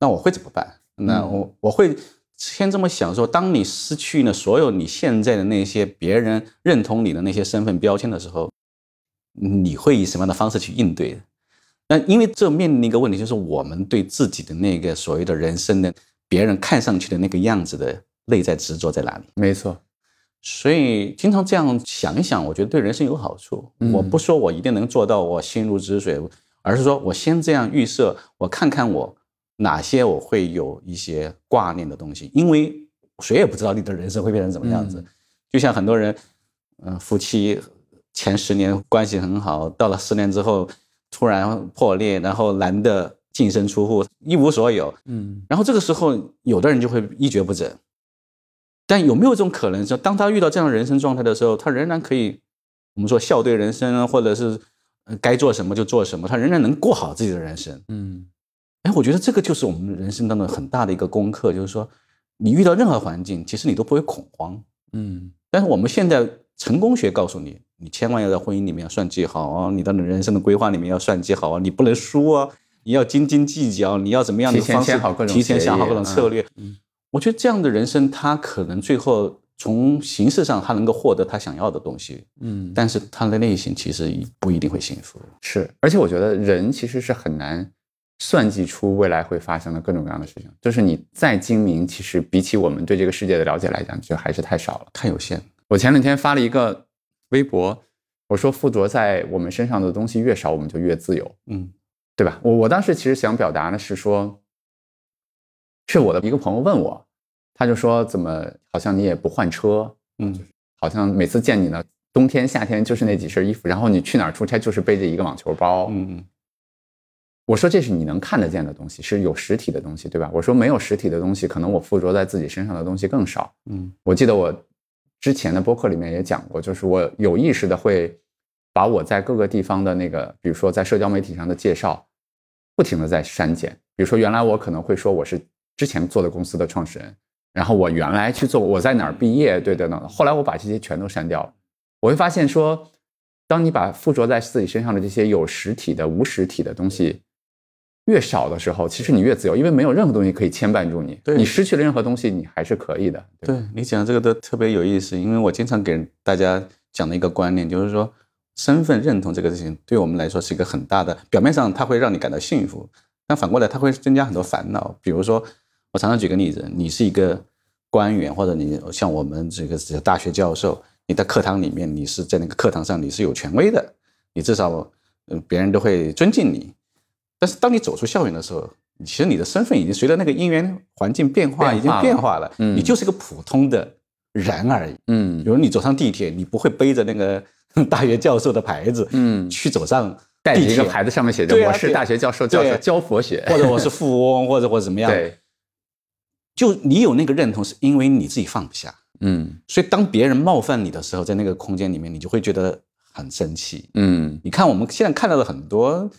那我会怎么办？那嗯我我会先这么想说：当你失去了所有你现在的那些别人认同你的那些身份标签的时候，你会以什么样的方式去应对？那因为这面临一个问题，就是我们对自己的那个所谓的人生的别人看上去的那个样子的内在执着在哪里？没错。所以经常这样想一想，我觉得对人生有好处。嗯我不说我一定能做到我心如止水，而是说我先这样预设，我看看我哪些我会有一些挂念的东西，因为谁也不知道你的人生会变成什么样子。嗯就像很多人，嗯、夫妻前十年关系很好，到了十年之后突然破裂，然后男的净身出户，一无所有，嗯然后这个时候，有的人就会一蹶不振。但有没有一种可能，说当他遇到这样的人生状态的时候，他仍然可以，我们说笑对人生啊，或者是呃该做什么就做什么，他仍然能过好自己的人生。嗯哎，我觉得这个就是我们人生当中很大的一个功课，就是说，你遇到任何环境，其实你都不会恐慌。嗯但是我们现在成功学告诉你，你千万要在婚姻里面要算计好啊，你的人生的规划里面要算计好啊，你不能输啊，你要斤斤计较，你要怎么样的提前方式想好各种提前想好各种策略。嗯我觉得这样的人生，他可能最后从形式上他能够获得他想要的东西，嗯，但是他的内心其实不一定会幸福。是，而且我觉得人其实是很难算计出未来会发生的各种各样的事情。就是你再精明，其实比起我们对这个世界的了解来讲，就还是太少了。太有限，我前两天发了一个微博，我说附着在我们身上的东西越少，我们就越自由，嗯对吧？我我当时其实想表达的是说，是我的一个朋友问我，他就说怎么好像你也不换车，嗯好像每次见你呢，冬天夏天就是那几身衣服，然后你去哪儿出差就是背着一个网球包，嗯我说这是你能看得见的东西，是有实体的东西，对吧？我说没有实体的东西，可能我附着在自己身上的东西更少。嗯我记得我之前的播客里面也讲过，就是我有意识的会把我在各个地方的那个，比如说在社交媒体上的介绍，不停的在删减。比如说原来我可能会说我是之前做的公司的创始人，然后我原来去做我在哪儿毕业，对等等的。后来我把这些全都删掉了，我会发现说，当你把附着在自己身上的这些有实体的、无实体的东西越少的时候，其实你越自由，因为没有任何东西可以牵绊住你。对你失去了任何东西，你还是可以的。对对你讲的这个都特别有意思，因为我经常给大家讲的一个观念，就是说身份认同这个事情对我们来说是一个很大的，表面上它会让你感到幸福，但反过来它会增加很多烦恼。比如说，我常常举个例子，你是一个官员，或者你像我们这个这个大学教授，你在课堂里面，你是在那个课堂上你是有权威的，你至少嗯别人都会尊敬你。但是当你走出校园的时候，其实你的身份已经随着那个因缘环境变化已经变化了变化了，嗯你就是个普通的人而已。嗯比如你走上地铁，你不会背着那个 大学教授的牌子，嗯去走上带着地铁，一个牌子，上面写着“对啊对我是大学教授，教授教佛学或者我是富翁，或者或者怎么”。样。，对，就你有那个认同，是因为你自己放不下。嗯所以当别人冒犯你的时候，在那个空间里面，你就会觉得很生气。嗯你看我们现在看到的很多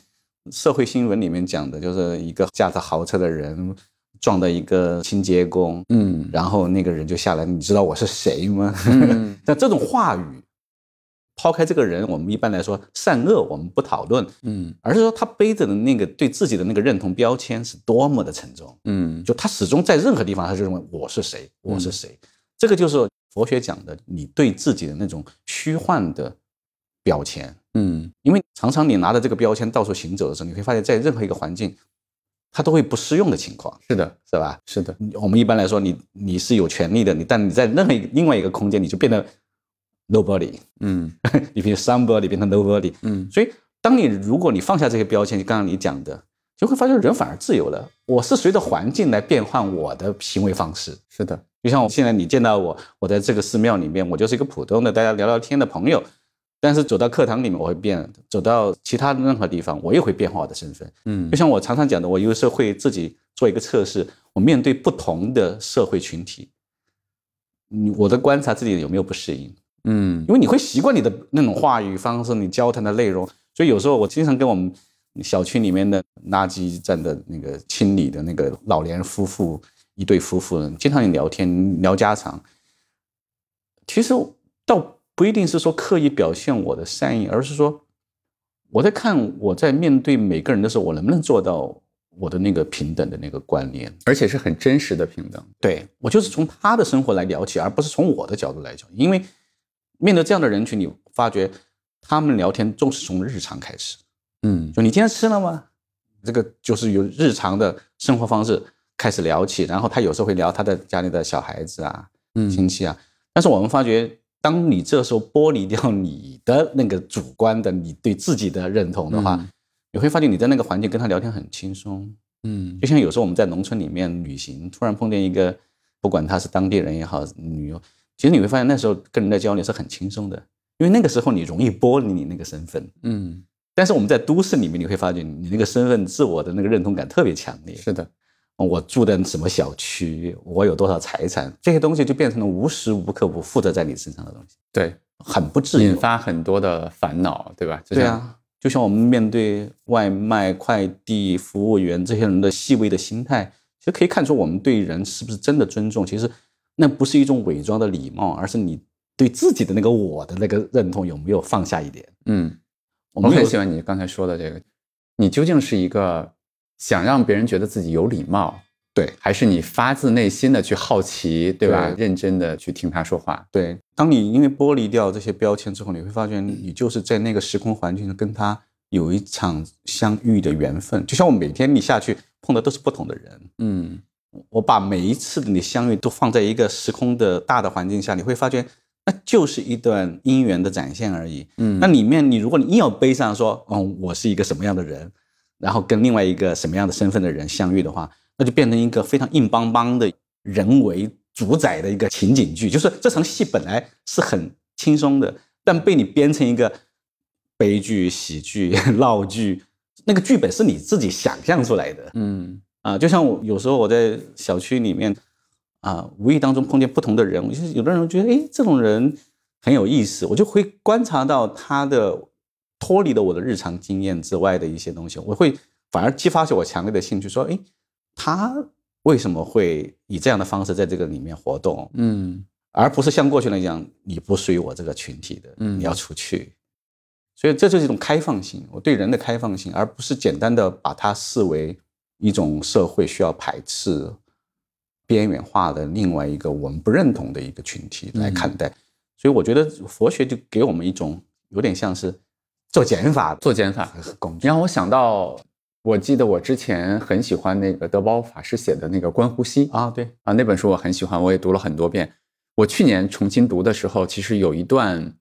社会新闻里面讲的，就是一个驾着豪车的人撞到一个清洁工，嗯然后那个人就下来，你知道我是谁吗？嗯 但这种话语，抛开这个人，我们一般来说善恶我们不讨论，嗯而是说他背着的那个对自己的那个认同标签是多么的沉重。嗯就他始终在任何地方，他就认为我是谁，我是谁。这个就是佛学讲的，你对自己的那种虚幻的标签。嗯因为常常你拿着这个标签到处行走的时候，你会发现在任何一个环境，它都会不适用的情况，是的，是吧？是的，我们一般来说，你你是有权利的，你但你在任何一个另外一个空间，你就变得 nobody，嗯 你变成 somebody 变成 nobody。嗯所以，当你如果你放下这些标签，就刚刚你讲的，就会发现人反而自由了。我是随着环境来变换我的行为方式。是的，就像我现在你见到我，我在这个寺庙里面，我就是一个普通的大家聊聊天的朋友。但是走到课堂里面，我会变；走到其他任何地方，我也会变化我的身份。嗯就像我常常讲的，我有时候会自己做一个测试，我面对不同的社会群体，你我的观察自己有没有不适应，嗯因为你会习惯你的那种话语方式，你交谈的内容，所以有时候我经常跟我们小区里面的垃圾站的那个清理的那个老年夫妇一对夫妇，经常聊天聊家常。其实倒不一定是说刻意表现我的善意，而是说我在看我在面对每个人的时候，我能不能做到我的那个平等的那个观念。而且是很真实的平等。对我就是从他的生活来聊起，而不是从我的角度来讲。因为面对这样的人群，你发觉他们聊天总是从日常开始，嗯就你今天吃了吗？这个就是由日常的生活方式开始聊起，然后他有时候会聊他的家里的小孩子啊、嗯亲戚啊。但是我们发觉，当你这时候剥离掉你的那个主观的你对自己的认同的话，嗯你会发现你在那个环境跟他聊天很轻松。嗯就像有时候我们在农村里面旅行，突然碰见一个，不管他是当地人也好，旅游，其实你会发现那时候跟人的交流是很轻松的，因为那个时候你容易剥离你那个身份。嗯，但是我们在都市里面，你会发觉你那个身份自我的那个认同感特别强烈。是的，我住的什么小区，我有多少财产，这些东西就变成了无时无刻不附着在你身上的东西，对，很不自由引。发很多的烦恼，对吧？对啊，就像我们面对外卖、快递服务员这些人的细微的心态，其实可以看出我们对人是不是真的尊重。其实那不是一种伪装的礼貌，而是你对自己的那个我的那个认同有没有放下一点。嗯，我我很喜欢你刚才说的这个，你究竟是一个想让别人觉得自己有礼貌，对还是你发自内心的去好奇，对吧？对认真的去听他说话，对，当你因为剥离掉这些标签之后，你会发现你就是在那个时空环境跟他有一场相遇的缘分。就像我每天你下去碰的都是不同的人，嗯我把每一次的你相遇都放在一个时空的大的环境下，你会发觉那就是一段姻缘的展现而已。嗯，那里面你如果你硬要背上说，嗯，我是一个什么样的人，然后跟另外一个什么样的身份的人相遇的话，那就变成一个非常硬邦邦的人为主宰的一个情景剧。就是这场戏本来是很轻松的，但被你编成一个悲剧、喜剧、闹剧，那个剧本是你自己想象出来的。嗯啊，就像我有时候我在小区里面啊，无意当中碰见不同的人，我就是有的人觉得，哎，这种人很有意思，我就会观察到他的脱离了我的日常经验之外的一些东西，我会反而激发起我强烈的兴趣，说，哎，他为什么会以这样的方式在这个里面活动，嗯而不是像过去那样，你不属于我这个群体的，嗯你要出去。所以这就是一种开放性，我对人的开放性，而不是简单的把它视为一种社会需要排斥、边缘化的另外一个我们不认同的一个群体来看待。所以我觉得佛学就给我们一种有点像是做减法做减法。工具。让我想到，我记得我之前很喜欢那个德包法师写的那个《观呼吸》啊，对啊，那本书我很喜欢，我也读了很多遍。我去年重新读的时候，其实有一段。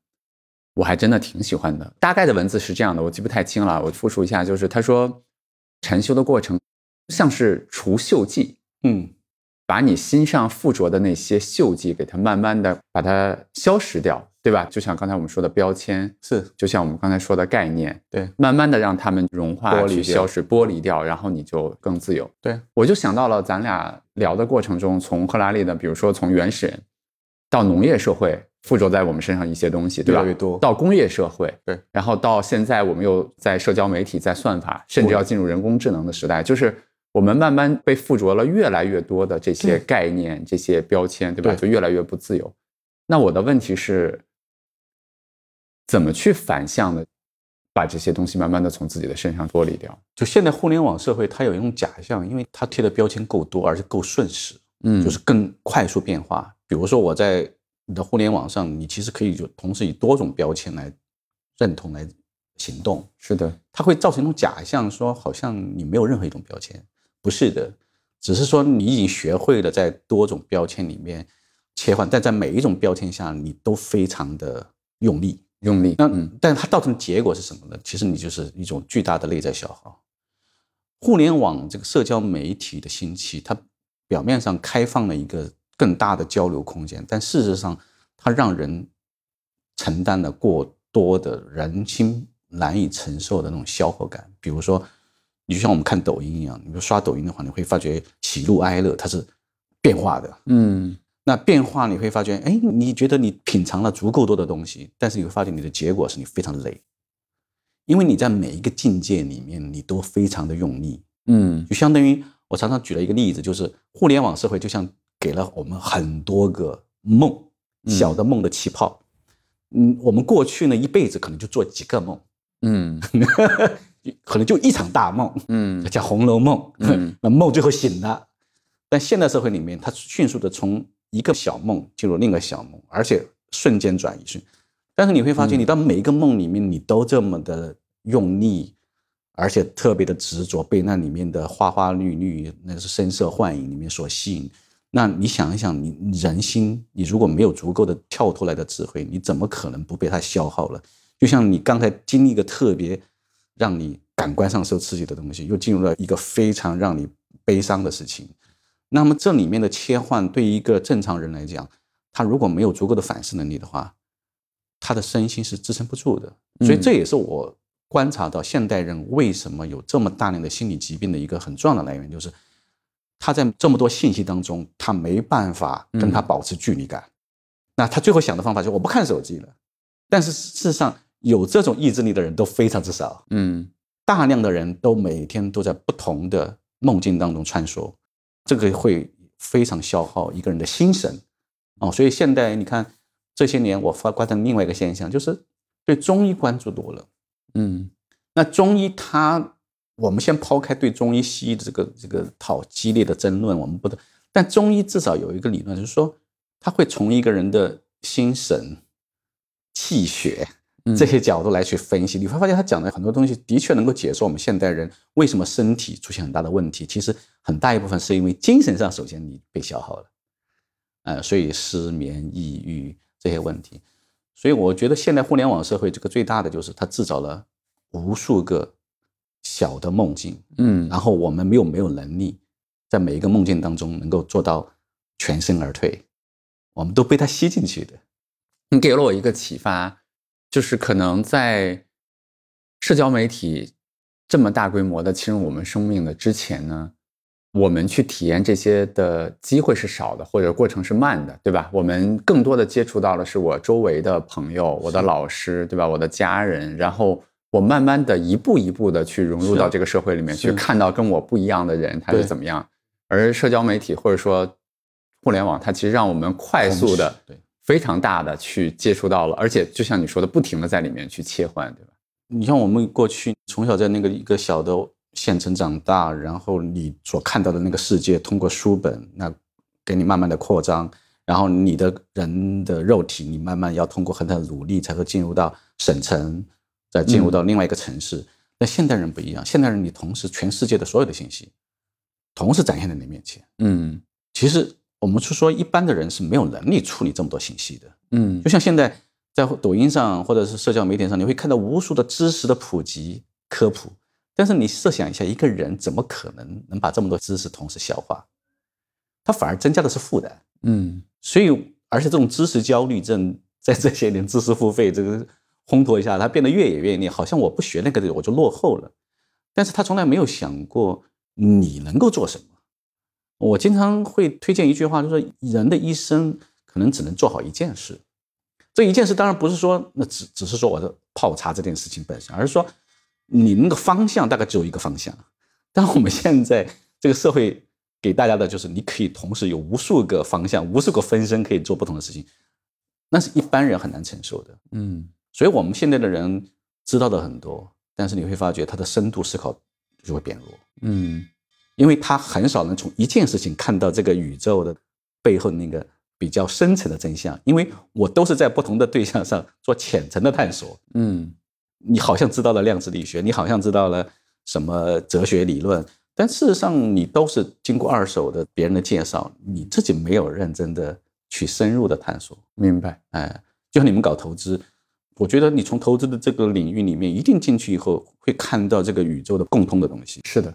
我还真的挺喜欢的。大概的文字是这样的，我记不太清了，我复述一下。就是他说，禅修的过程像是除锈剂，嗯，把你心上附着的那些锈迹给它慢慢的把它消失掉，对吧？就像刚才我们说的标签，是，就像我们刚才说的概念，对，慢慢的让它们融化、剥消失、剥离掉，然后你就更自由。对，我就想到了咱俩聊的过程中，从赫拉利的，比如说从原始人到农业社会。附着在我们身上一些东西，对吧？越来越多到工业社会，对，然后到现在我们又在社交媒体、在算法，甚至要进入人工智能的时代，就是我们慢慢被附着了越来越多的这些概念、这些标签，对吧？就越来越不自由。那我的问题是，怎么去反向的把这些东西慢慢的从自己的身上剥离掉？就现在互联网社会，它有一种假象，因为它贴的标签够多，而且够瞬时，嗯就是更快速变化。比如说我在你的互联网上，你其实可以就同时以多种标签来认同、来行动，是的，它会造成一种假象，说好像你没有任何一种标签，不是的，只是说你已经学会了在多种标签里面切换，但在每一种标签下，你都非常的用力。用力。那嗯但是它造成的结果是什么呢？其实你就是一种巨大的内在消耗。互联网这个社交媒体的兴起，它表面上开放了一个更大的交流空间，但事实上它让人承担了过多的人心难以承受的那种消耗感。比如说，你就像我们看抖音一样，你说刷抖音的话，你会发觉喜怒哀乐它是变化的。嗯。那变化你会发觉，哎，你觉得你品尝了足够多的东西，但是你会发现你的结果是你非常累，因为你在每一个境界里面你都非常的用力，嗯。就相当于我常常举了一个例子，就是互联网社会就像给了我们很多个梦，小的梦的气泡。嗯，我们过去呢一辈子可能就做几个梦，嗯 可能就一场大梦，嗯叫《红楼梦》嗯 那梦最后醒了。但现代社会里面，它迅速的从一个小梦进入另一个小梦，而且瞬间转移瞬。但是你会发现，你到每一个梦里面，你都这么的用力，而且特别的执着，被那里面的花花绿绿、那是声色幻影里面所吸引。那你想一想，你你人心，你如果没有足够的跳脱来的智慧，你怎么可能不被它消耗了？就像你刚才经历一个特别让你感官上受刺激的东西，又进入了一个非常让你悲伤的事情。那么这里面的切换，对于一个正常人来讲，他如果没有足够的反思能力的话，他的身心是支撑不住的。所以这也是我观察到现代人为什么有这么大量的心理疾病的一个很重要的来源，就是他在这么多信息当中，他没办法跟他保持距离感。那他最后想的方法就是我不看手机了。但是事实上，有这种意志力的人都非常之少。嗯大量的人都每天都在不同的梦境当中穿梭，这个会非常消耗一个人的心神哦。所以现在你看这些年，我发观察另外一个现象，就是对中医关注多了。嗯那中医它，我们先抛开对中医西医的这个这个讨激烈的争论，我们不得，但中医至少有一个理论，就是说它会从一个人的心神、气血嗯这些角度来去分析，你会发现他讲的很多东西的确能够解释我们现代人为什么身体出现很大的问题。其实很大一部分是因为精神上首先你被消耗了，呃，所以失眠、抑郁这些问题。所以我觉得现在互联网社会这个最大的就是它制造了无数个小的梦境，嗯然后我们没有没有能力在每一个梦境当中能够做到全身而退，我们都被它吸进去的。你给了我一个启发，就是可能在社交媒体这么大规模的侵入我们生命的之前呢，我们去体验这些的机会是少的，或者过程是慢的，对吧？我们更多的接触到的是我周围的朋友、我的老师，对吧？我的家人，然后我慢慢的一步一步的去融入到这个社会里面，去看到跟我不一样的人他是怎么样。而社交媒体或者说互联网，它其实让我们快速的对非常大的去接触到了，而且就像你说的，不停的在里面去切换，对吧？你像我们过去从小在那个一个小的县城长大，然后你所看到的那个世界，通过书本那给你慢慢的扩张，然后你的人的肉体，你慢慢要通过很大的努力才会进入到省城，再进入到另外一个城市。那现代人不一样，现代人你同时全世界的所有的信息，同时展现在你面前。嗯其实我们是说，一般的人是没有能力处理这么多信息的。嗯就像现在在抖音上或者是社交媒体上，你会看到无数的知识的普及科普，但是你设想一下，一个人怎么可能能把这么多知识同时消化？他反而增加的是负担。嗯所以，而且这种知识焦虑症在这些年知识付费这个烘托一下，他变得越演越烈，好像我不学那个的我就落后了。但是他从来没有想过你能够做什么。我经常会推荐一句话，就是人的一生可能只能做好一件事。这一件事当然不是说那只只是说我的泡茶这件事情本身，而是说你那个方向大概只有一个方向。但我们现在这个社会给大家的就是你可以同时有无数个方向、无数个分身可以做不同的事情，那是一般人很难承受的。嗯所以我们现在的人知道的很多，但是你会发觉他的深度思考就会变弱。嗯因为他很少能从一件事情看到这个宇宙的背后那个比较深层的真相，因为我都是在不同的对象上做浅层的探索。嗯你好像知道了量子力学，你好像知道了什么哲学理论，但事实上你都是经过二手的别人的介绍，你自己没有认真的去深入的探索。明白。哎，就像你们搞投资，我觉得你从投资的这个领域里面一定进去以后，会看到这个宇宙的共通的东西。是的。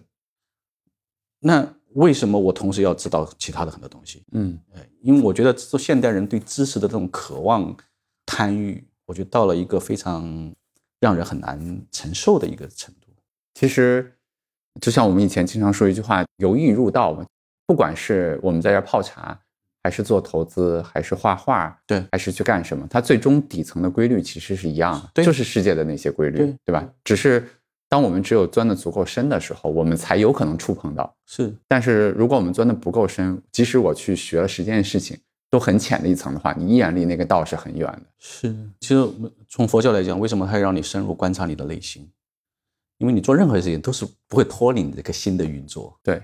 那为什么我同时要知道其他的很多东西？嗯呃，因为我觉得做现代人对知识的这种渴望、贪欲，我觉得到了一个非常让人很难承受的一个程度。其实，就像我们以前经常说一句话，“由易入道”嘛。不管是我们在这儿泡茶，还是做投资，还是画画，对还是去干什么，它最终底层的规律其实是一样的，对就是世界的那些规律，对对吧？只是当我们只有钻得足够深的时候，我们才有可能触碰到。是，但是如果我们钻得不够深，即使我去学了十件事情，都很浅的一层的话，你依然离那个道是很远的。是。其实从佛教来讲，为什么它让你深入观察你的内心？因为你做任何事情都是不会脱离你这个心的运作。对，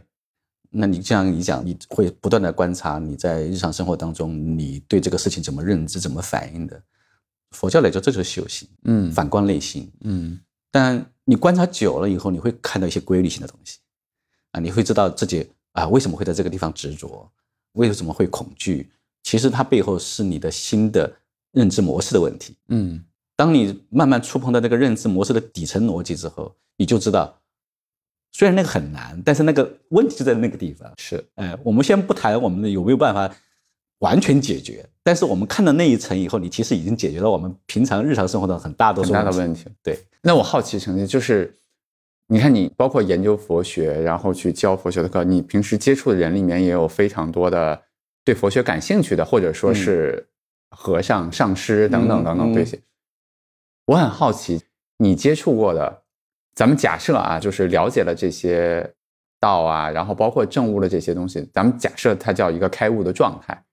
那你这样你讲，你会不断的观察你在日常生活当中，你对这个事情怎么认知、怎么反应的。佛教来讲，这就是修行，嗯反观内心。嗯但你观察久了以后，你会看到一些规律性的东西，啊，你会知道自己啊为什么会在这个地方执着，为什么会恐惧。其实它背后是你的新的认知模式的问题。嗯当你慢慢触碰到那个认知模式的底层逻辑之后，你就知道，虽然那个很难，但是那个问题就在那个地方。是，哎，我们先不谈我们有没有办法完全解决，但是我们看到那一层以后，你其实已经解决了我们平常日常生活的很大多很。大的问题。对，那我好奇成绩就是，你看你包括研究佛学，然后去教佛学的课，你平时接触的人里面也有非常多的对佛学感兴趣的，或者说是和尚、上师等等等等嗯这些。我很好奇，你接触过的，咱们假设啊，就是了解了这些道啊，然后包括证悟的这些东西，咱们假设它叫一个开悟的状态。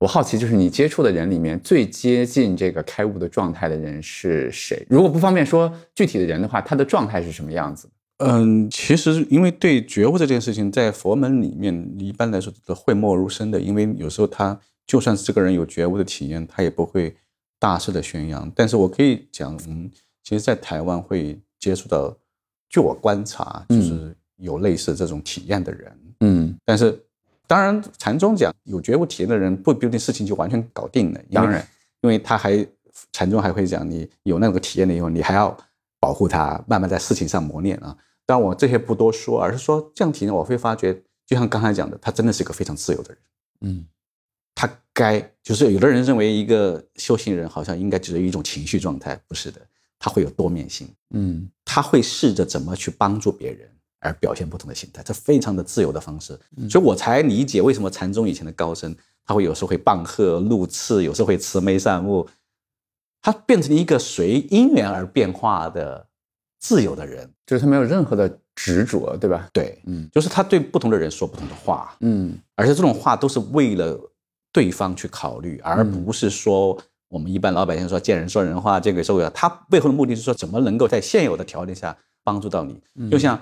我好奇，就是你接触的人里面最接近这个开悟的状态的人是谁？如果不方便说具体的人的话，他的状态是什么样子？嗯，其实因为对觉悟这件事情，在佛门里面一般来说都讳莫如深的，因为有时候他就算是这个人有觉悟的体验，他也不会大肆的宣扬。但是我可以讲，嗯，其实，在台湾会接触到，据我观察，就是有类似这种体验的人。嗯，但是，当然，禅宗讲有觉悟体验的人，不一定事情就完全搞定了。当然，因为他还禅宗还会讲，你有那个体验了以后，你还要保护他，慢慢在事情上磨练啊。但我这些不多说，而是说这样体验，我会发觉，就像刚才讲的，他真的是一个非常自由的人。嗯他该就是有的人认为一个修行人好像应该只有一种情绪状态，不是的，他会有多面性，嗯他会试着怎么去帮助别人而表现不同的心态，这非常的自由的方式，嗯所以我才理解为什么禅宗以前的高僧他会有时候会棒喝露刺，有时候会慈眉善目，他变成一个随因缘而变化的自由的人，就是他没有任何的执着，对吧？对，嗯就是他对不同的人说不同的话，嗯而且这种话都是为了对方去考虑，而不是说我们一般老百姓说见人说人话，见鬼说鬼话，他背后的目的是说怎么能够在现有的条件下帮助到你。就像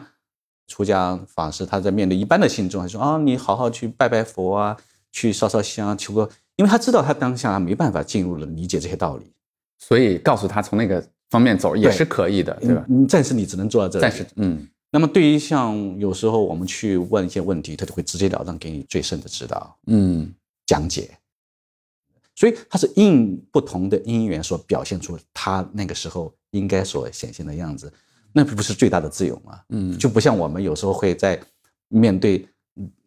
出家法师他在面对一般的信众，他说啊，你好好去拜拜佛啊，去烧烧香求个，因为他知道他当下没办法进入了理解这些道理，所以告诉他从那个方面走也是可以的，对吧？嗯，暂时你只能做到这里。暂时，嗯那么对于像有时候我们去问一些问题，他就会直截了当给你最深的指导。嗯讲解，所以他是应不同的因缘所表现出他那个时候应该所显现的样子，那不是最大的自由吗？嗯，就不像我们有时候会在面对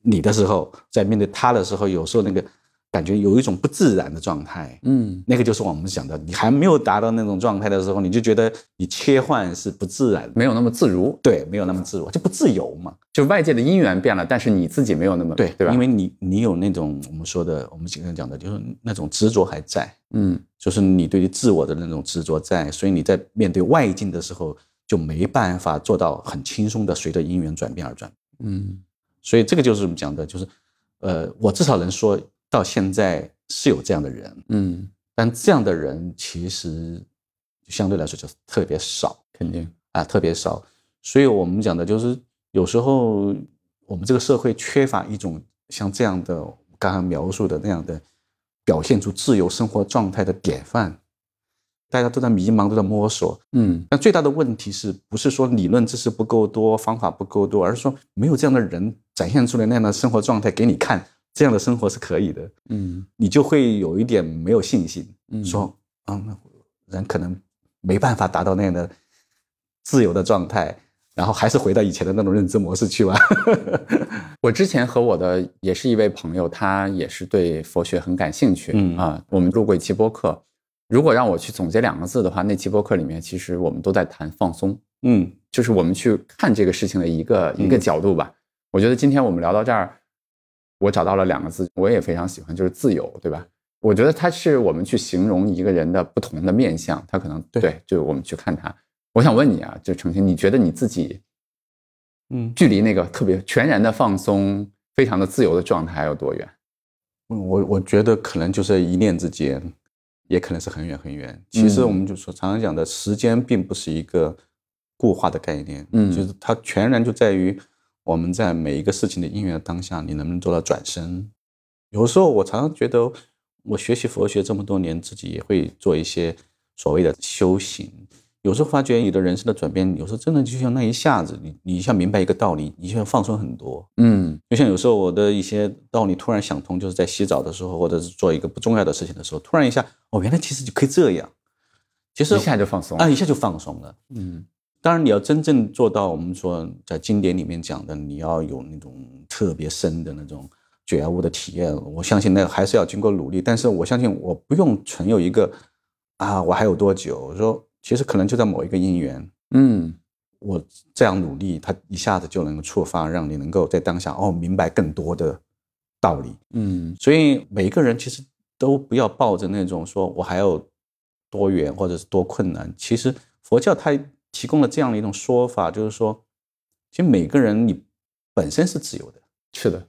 你的时候，在面对他的时候，有时候那个感觉有一种不自然的状态，嗯那个就是我们讲的，你还没有达到那种状态的时候，你就觉得你切换是不自然，没有那么自如，对，没有那么自如，就不自由嘛。就外界的因缘变了，但是你自己没有那么对对吧？因为你你有那种我们说的，我们经常讲的，就是那种执着还在，嗯就是你对于自我的那种执着在，所以你在面对外境的时候就没办法做到很轻松的随着因缘转变而转。嗯所以这个就是我们讲的，就是呃，我至少能说到现在是有这样的人，嗯，但这样的人其实相对来说就特别少肯定，啊，特别少。所以我们讲的就是有时候我们这个社会缺乏一种像这样的刚刚描述的那样的表现出自由生活状态的典范。大家都在迷茫，都在摸索，嗯。但最大的问题是不是说理论知识不够多，方法不够多，而是说没有这样的人展现出来那样的生活状态给你看，这样的生活是可以的，嗯。你就会有一点没有信心，嗯。说，嗯，人可能没办法达到那样的自由的状态，然后还是回到以前的那种认知模式去吧。我之前和我的也是一位朋友，他也是对佛学很感兴趣，嗯。啊，我们录过一期播客。如果让我去总结两个字的话，那期播客里面其实我们都在谈放松，嗯就是我们去看这个事情的一个一个角度吧。我觉得今天我们聊到这儿，我找到了两个字，我也非常喜欢，就是自由，对吧？我觉得它是我们去形容一个人的不同的面相，他可能对就我们去看他。我想问你啊，就程鑫，你觉得你自己嗯，距离那个特别全然的放松、非常的自由的状态还有多远？我我觉得可能就是一念之间，也可能是很远很远。其实嗯我们就说常常讲的时间并不是一个固化的概念，嗯就是它全然就在于我们在每一个事情的因缘的当下，你能不能做到转身。有时候我常常觉得，我学习佛学这么多年，自己也会做一些所谓的修行。有时候发觉你的人生的转变，有时候真的就像那一下子，你你一下明白一个道理，你就像放松很多。嗯就像有时候我的一些道理突然想通，就是在洗澡的时候，或者是做一个不重要的事情的时候，突然一下，哦，原来其实就可以这样，其实一下就放松了啊，一下就放松了。嗯当然，你要真正做到我们说在经典里面讲的，你要有那种特别深的那种觉悟的体验，我相信那还是要经过努力。但是我相信我不用存有一个啊，我还有多久？我说其实可能就在某一个因缘，嗯我这样努力，它一下子就能够触发，让你能够在当下哦明白更多的道理。嗯所以每一个人其实都不要抱着那种说我还有多远或者是多困难。其实佛教它提供了这样的一种说法，就是说，其实每个人你本身是自由的，是的，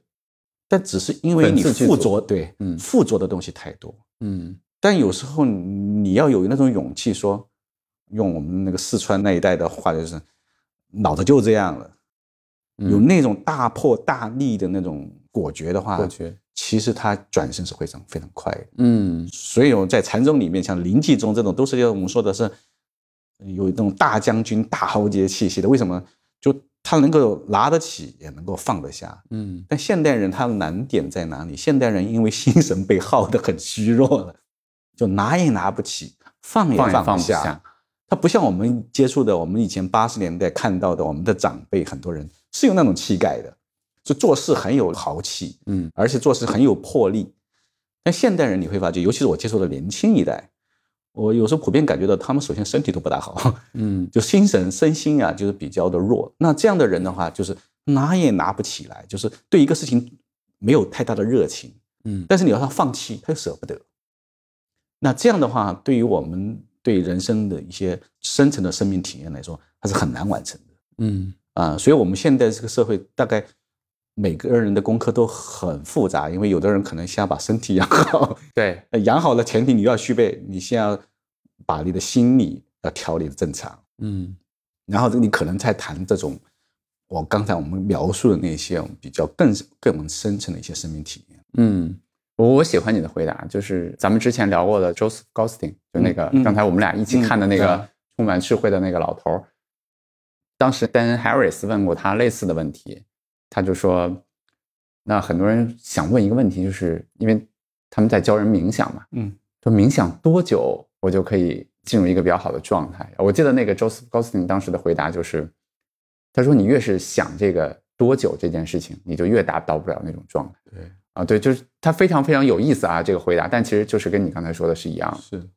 但只是因为你附着，对，嗯附着的东西太多。嗯但有时候你要有那种勇气说，用我们那个四川那一代的话，就是脑子就这样了。嗯有那种大破大立的那种果决的话，其实他转身是非常非常快的。嗯所以我在禅宗里面，像临济宗这种，都是要我们说的是有一种大将军、大豪杰气息的。为什么？就他能够拿得起，也能够放得下。嗯但现代人他的难点在哪里？现代人因为心神被耗得很虚弱了，就拿也拿不起，放也放不下。他不像我们接触的，我们以前八十年代看到的，我们的长辈很多人是有那种气概的，就做事很有豪气，嗯而且做事很有魄力。但现代人你会发觉，尤其是我接触的年轻一代，我有时候普遍感觉到他们首先身体都不大好，嗯 就心神身心啊，就是比较的弱。那这样的人的话，就是拿也拿不起来，就是对一个事情没有太大的热情，嗯但是你要他放弃，他又舍不得。那这样的话，对于我们对人生的一些深层的生命体验来说，它是很难完成的嗯啊。所以，我们现在这个社会大概每个人的功课都很复杂，因为有的人可能先要把身体养好，对，呃 养好了前提你要具备，你先要把你的心理要调理的正常，嗯然后你可能才谈这种我刚才我们描述的那些比较更更深层的一些生命体验。嗯，我我喜欢你的回答，就是咱们之前聊过的 Joseph Goldstein，就那个刚才我们俩一起看的那个嗯充满智慧的那个老头儿。当时 Dan Harris 问过他类似的问题，他就说，那很多人想问一个问题，就是因为他们在教人冥想嘛，嗯说冥想多久我就可以进入一个比较好的状态？我记得那个 Joseph Goldstein 当时的回答就是，他说你越是想这个多久这件事情，你就越达到不了那种状态。对，啊，对，就是他非常非常有意思啊，这个回答，但其实就是跟你刚才说的是一样的。是，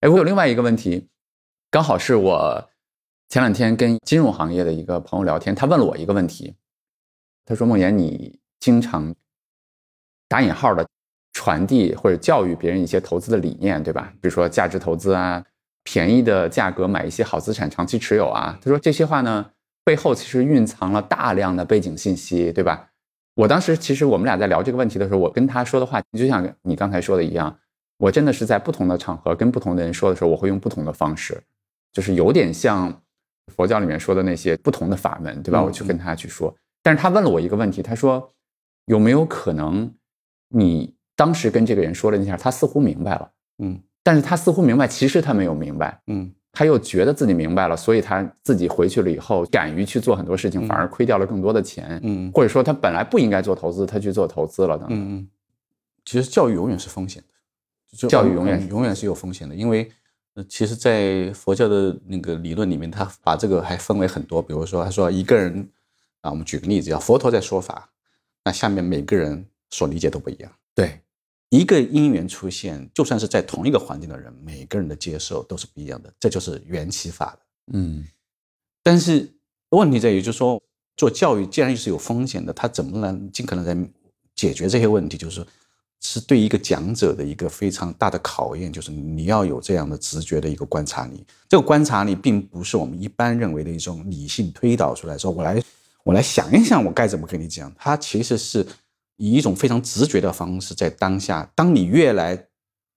哎，我有另外一个问题，刚好是我前两天跟金融行业的一个朋友聊天，他问了我一个问题，他说：“梦妍，你经常打引号的传递或者教育别人一些投资的理念，对吧？比如说价值投资啊，便宜的价格买一些好资产长期持有啊。”他说这些话呢，背后其实蕴藏了大量的背景信息，对吧？我当时其实我们俩在聊这个问题的时候，我跟他说的话，就像你刚才说的一样，我真的是在不同的场合跟不同的人说的时候，我会用不同的方式，就是有点像佛教里面说的那些不同的法门，对吧？嗯我去跟他去说。但是他问了我一个问题，他说有没有可能你当时跟这个人说了一下，他似乎明白了，嗯但是他似乎明白，其实他没有明白，嗯他又觉得自己明白了，所以他自己回去了以后，敢于去做很多事情，嗯反而亏掉了更多的钱，嗯或者说他本来不应该做投资，他去做投资了等等。其实教育永远是风险的，就教育永远嗯永远是有风险的，因为呃其实，在佛教的那个理论里面，他把这个还分为很多，比如说他说一个人啊，我们举个例子，叫佛陀在说法，那下面每个人所理解都不一样。对，一个因缘出现，就算是在同一个环境的人，每个人的接受都是不一样的，这就是缘起法的。嗯但是问题在于，就是说做教育既然是有风险的，他怎么能尽可能在解决这些问题？就是说是对一个讲者的一个非常大的考验，就是你要有这样的直觉的一个观察力。这个观察力并不是我们一般认为的一种理性推导出来，说我来我来想一想，我该怎么跟你讲。它其实是以一种非常直觉的方式，在当下，当你越来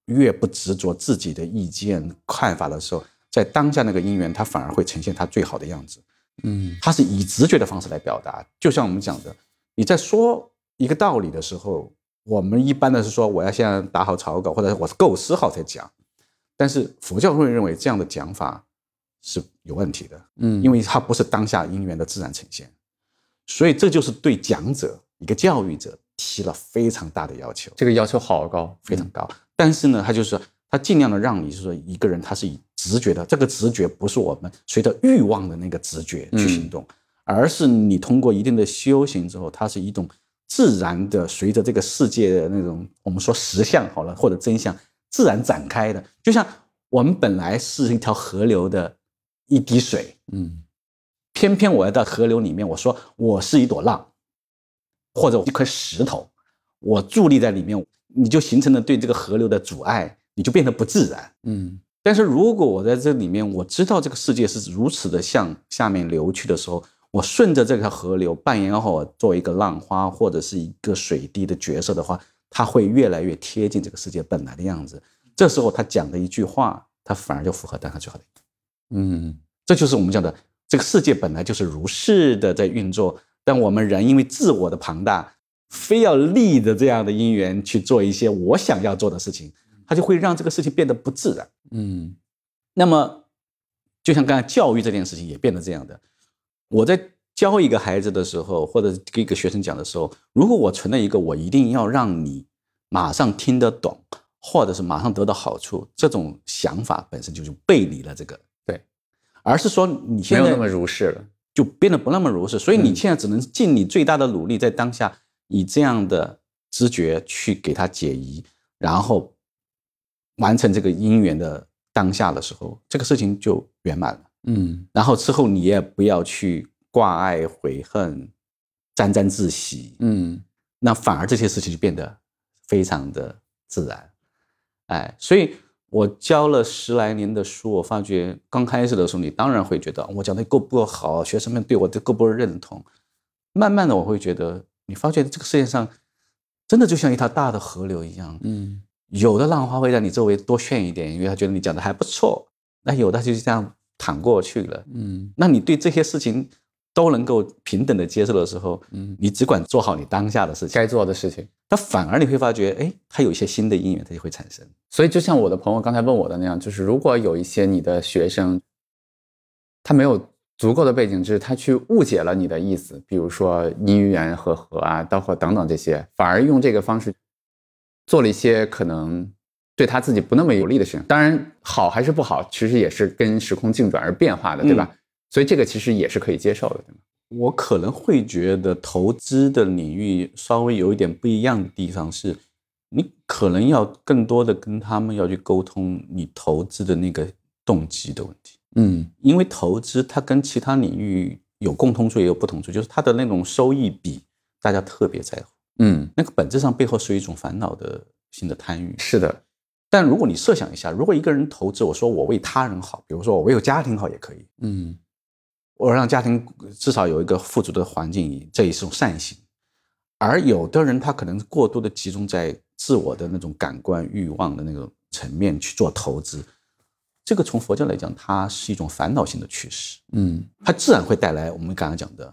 越不执着自己的意见看法的时候，在当下那个因缘，它反而会呈现它最好的样子。嗯它是以直觉的方式来表达，就像我们讲的，你在说一个道理的时候，我们一般的是说我要先打好草稿，或者我是构思好再讲，但是佛教会认为这样的讲法是有问题的，嗯，因为它不是当下因缘的自然呈现，所以这就是对讲者一个教育者提了非常大的要求。这个要求好高，非常高。但是呢，他就是他尽量的让你是说一个人他是以直觉的，这个直觉不是我们随着欲望的那个直觉去行动，而是你通过一定的修行之后，它是一种自然的随着这个世界的那种我们说实相好了或者真相自然展开的，就像我们本来是一条河流的一滴水，嗯偏偏我要到河流里面，我说我是一朵浪，或者一块石头，我伫立在里面，你就形成了对这个河流的阻碍，你就变得不自然。嗯但是如果我在这里面，我知道这个世界是如此的向下面流去的时候，我顺着这条河流扮演好我作为一个浪花或者是一个水滴的角色的话，它会越来越贴近这个世界本来的样子。这时候他讲的一句话，他反而就符合当下最好的。嗯这就是我们讲的，这个世界本来就是如是的在运作，但我们人因为自我的庞大，非要立着这样的因缘去做一些我想要做的事情，它就会让这个事情变得不自然。嗯那么，就像刚才教育这件事情也变得这样的，我在教一个孩子的时候，或者给一个学生讲的时候，如果我存了一个我一定要让你马上听得懂，或者是马上得到好处，这种想法本身就是背离了这个对，而是说你没现在没有那么如是了。就变得不那么如是，所以你嗯现在只能尽你最大的努力，在当下以这样的知觉去给他解疑，然后完成这个因缘的当下的时候，这个事情就圆满了。嗯。然后之后你也不要去挂碍悔恨、沾沾自喜，嗯。那反而这些事情就变得非常的自然。哎，所以我教了十来年的书，我发觉刚开始的时候，你当然会觉得我讲的够不够好，学生们对我的够不够认同。慢慢的，我会觉得你发觉这个世界上真的就像一条大的河流一样，嗯有的浪花会让你周围多炫一点，因为他觉得你讲的还不错；那有的就是这样淌过去了。嗯那你对这些事情都能够平等的接受的时候，嗯，你只管做好你当下的事情，该做的事情。那反而你会发觉，哎，它有一些新的因缘，它就会产生。所以就像我的朋友刚才问我的那样，就是如果有一些你的学生，他没有足够的背景知识，他去误解了你的意思，比如说因缘和合啊、包括等等这些，反而用这个方式做了一些可能对他自己不那么有利的事情。当然，好还是不好，其实也是跟时空运转而变化的，对吧？所以这个其实也是可以接受的，对吗？我可能会觉得投资的领域稍微有一点不一样的地方是，你可能要更多的跟他们要去沟通你投资的那个动机的问题，嗯。因为投资它跟其他领域有共通处也有不同处，就是它的那种收益比大家特别在乎，嗯，那个本质上背后是一种烦恼的新的贪欲。是的，但如果你设想一下，如果一个人投资，我说我为他人好，比如说我为我家庭好也可以，嗯我让家庭至少有一个富足的环境，这也是种善行。而有的人他可能过多的集中在自我的那种感官欲望的那种层面去做投资，这个从佛教来讲，它是一种烦恼性的趋势，嗯它自然会带来我们刚刚讲的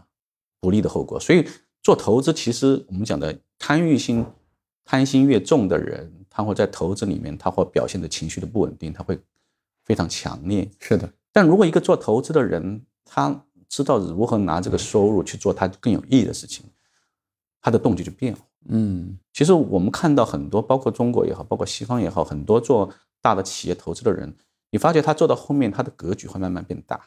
不利的后果。所以做投资，其实我们讲的贪欲心、贪心越重的人，他会在投资里面，他会表现的情绪的不稳定，他会非常强烈。是的，但如果一个做投资的人，他知道如何拿这个收入去做他更有意义的事情，他的动机就变了。嗯其实我们看到很多，包括中国也好，包括西方也好，很多做大的企业投资的人，你发觉他做到后面，他的格局会慢慢变大。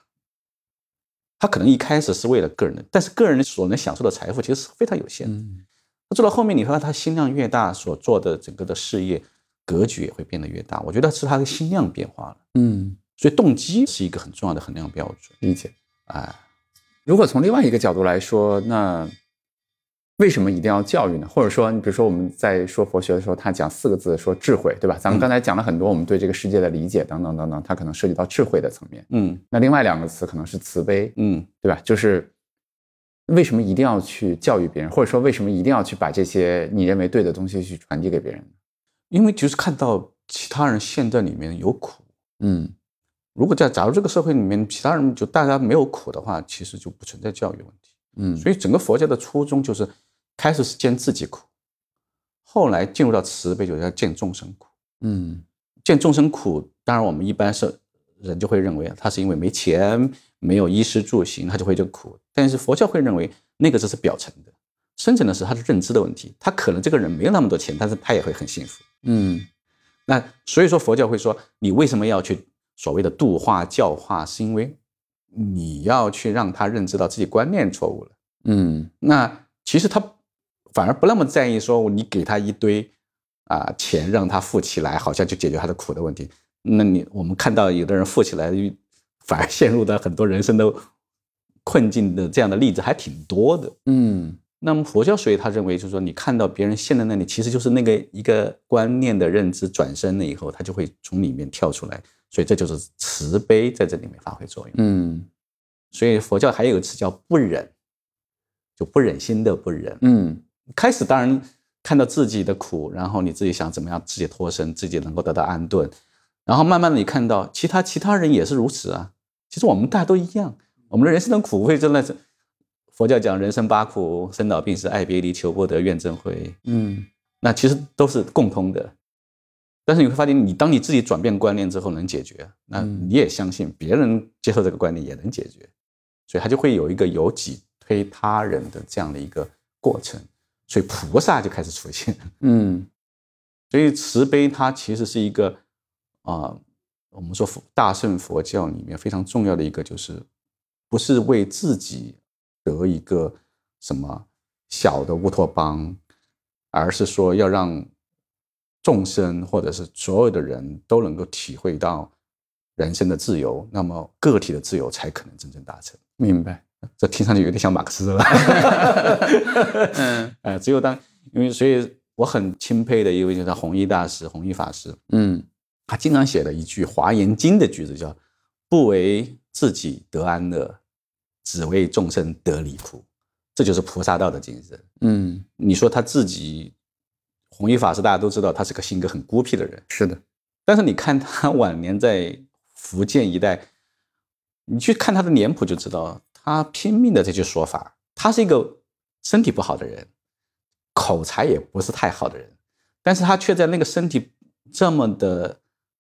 他可能一开始是为了个人的，但是个人所能享受的财富其实是非常有限的。嗯他做到后面，你发现他心量越大，所做的整个的事业格局也会变得越大。我觉得是他的心量变化了，嗯，所以动机是一个很重要的衡量标准。理解。哎，如果从另外一个角度来说，那为什么一定要教育呢？或者说，你比如说我们在说佛学的时候，他讲四个字，说智慧，对吧？咱们刚才讲了很多我们对这个世界的理解等等等等，它可能涉及到智慧的层面。嗯那另外两个词可能是慈悲，嗯。对吧？就是为什么一定要去教育别人，或者说为什么一定要去把这些你认为对的东西去传递给别人？因为就是看到其他人陷在里面有苦，嗯如果在假如这个社会里面其他人就大家没有苦的话，其实就不存在教育问题。嗯，所以整个佛教的初衷就是，开始是见自己苦，后来进入到慈悲，就是要见众生苦。嗯见众生苦，当然我们一般是人就会认为他是因为没钱、没有衣食住行，他就会这个苦。但是佛教会认为那个只是表层的，深层的是他的认知的问题。他可能这个人没有那么多钱，但是他也会很幸福。嗯那所以说佛教会说，你为什么要去所谓的度化教化，是因为你要去让他认知到自己观念错误了。嗯那其实他反而不那么在意说你给他一堆啊钱让他富起来，好像就解决他的苦的问题。那你我们看到有的人富起来，反而陷入到很多人生的困境的这样的例子还挺多的。嗯那么佛教所以他认为就是说，你看到别人陷在那里，其实就是那个一个观念的认知转身了以后，他就会从里面跳出来，所以这就是慈悲在这里面发挥作用。嗯所以佛教还有一个词叫不忍，就不忍心的不忍。嗯开始当然看到自己的苦，然后你自己想怎么样自己脱身，自己能够得到安顿，然后慢慢的你看到其他其他人也是如此啊。其实我们大家都一样，我们的人生的苦会真的是佛教讲人生八苦：生老病死、爱别离、求不得、怨憎会。嗯那其实都是共通的。但是你会发现，你当你自己转变观念之后能解决，那嗯你也相信别人接受这个观念也能解决，所以他就会有一个由己推他人的这样的一个过程，所以菩萨就开始出现。嗯所以慈悲它其实是一个啊、我们说佛大圣佛教里面非常重要的一个，就是不是为自己得一个什么小的乌托邦，而是说要让众生或者是所有的人都能够体会到人生的自由，那么个体的自由才可能真正达成。明白。这听上去有点像马克思了。嗯呃，只有当因为所以我很钦佩的一位就是弘一大师、弘一法师，嗯他经常写了一句《华严经》的句子，叫“不为自己得安乐，只为众生得离苦”。这就是菩萨道的精神。嗯，你说他自己弘一法师，大家都知道他是个性格很孤僻的人，是的，但是你看他晚年在福建一带，你去看他的脸谱就知道，他拼命的在去说法。他是一个身体不好的人，口才也不是太好的人，但是他却在那个身体这么的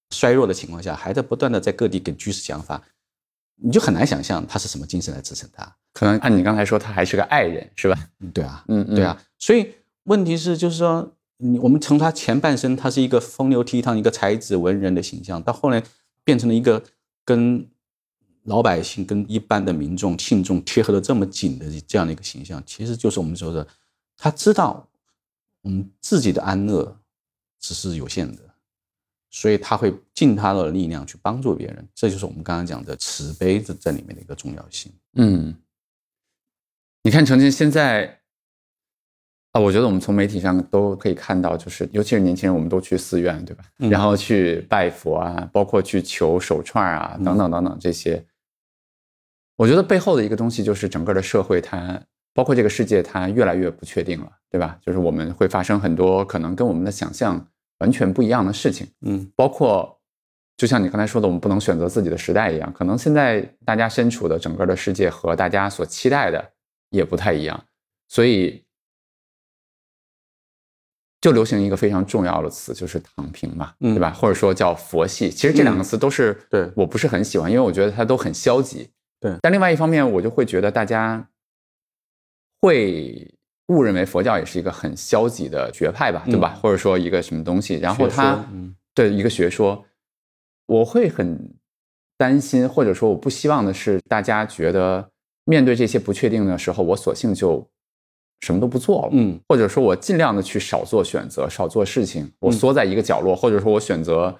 衰弱的情况下，还在不断的在各地给居士讲法，你就很难想象他是什么精神来支撑他。可能按你刚才说，他还是个爱人，是吧？嗯，对啊，嗯，嗯对啊，，所以问题是，就是说，你你我们从他前半生，他是一个风流倜傥、一个才子文人的形象，到后来变成了一个跟老百姓、跟一般的民众、信众贴合的这么紧的这样的一个形象，其实就是我们说的，他知道我们自己的安乐只是有限的，所以他会尽他的力量去帮助别人，这就是我们刚刚讲的慈悲这在里面的一个重要性。嗯，你看程进现在啊，我觉得我们从媒体上都可以看到，就是尤其是年轻人，我们都去寺院，对吧？嗯然后去拜佛啊，包括去求手串啊，等等等等这些。我觉得背后的一个东西就是整个的社会它，包括这个世界，它越来越不确定了，对吧？就是我们会发生很多可能跟我们的想象完全不一样的事情。嗯包括就像你刚才说的，我们不能选择自己的时代一样，可能现在大家身处的整个的世界和大家所期待的也不太一样，所以就流行一个非常重要的词，就是躺平嘛，嗯对吧？或者说叫佛系。其实这两个词都是对我不是很喜欢，因为我觉得它都很消极。对但另外一方面，我就会觉得大家会误认为佛教也是一个很消极的学派吧，对吧？或者说一个什么东西，然后学它说嗯对一个学说，我会很担心，或者说我不希望的是，大家觉得面对这些不确定的时候，我索性就什么都不做了，嗯或者说我尽量的去少做选择，少做事情，我缩在一个角落，或者说我选择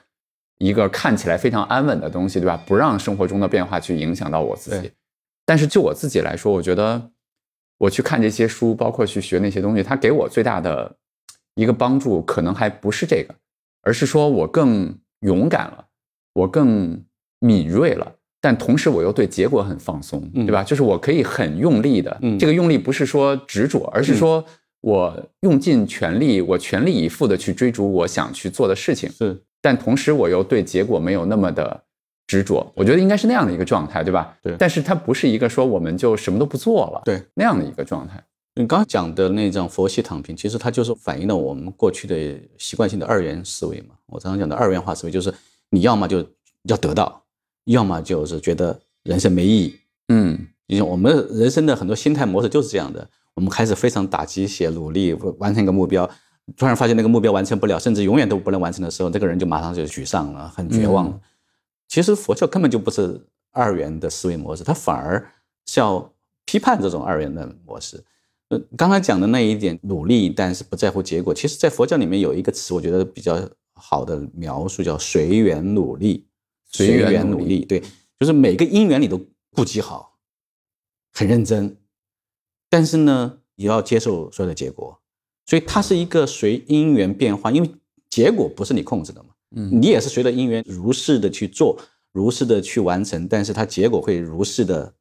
一个看起来非常安稳的东西，对吧？不让生活中的变化去影响到我自己。但是就我自己来说，我觉得我去看这些书，包括去学那些东西，它给我最大的一个帮助，可能还不是这个，而是说我更勇敢了，我更敏锐了。但同时，我又对结果很放松，嗯对吧？就是我可以很用力的，嗯这个用力不是说执着，而是说我用尽全力，我全力以赴的去追逐我想去做的事情。是但同时我又对结果没有那么的执着，我觉得应该是那样的一个状态，对吧？对但是它不是一个说我们就什么都不做了，对那样的一个状态。你刚刚讲的那种佛系躺平，其实它就是反映了我们过去的习惯性的二元思维嘛。我常常讲的二元化思维，就是你要么就要得到，要么就是觉得人生没意义。嗯就像我们人生的很多心态模式就是这样的，我们开始非常打鸡血，努力完成一个目标，突然发现那个目标完成不了，甚至永远都不能完成的时候，这个人就马上就沮丧了，很绝望了。其实佛教根本就不是二元的思维模式，它反而是要批判这种二元的模式。呃，刚才讲的那一点努力，但是不在乎结果，其实在佛教里面有一个词，我觉得比较好的描述叫随缘努力。随缘努力，对，就是每个因缘你都顾及好，很认真，但是呢，也要接受所有的结果，所以它是一个随因缘变化，因为结果不是你控制的嘛，嗯你也是随着因缘如是的去做，如是的去完成，但是它结果会如是的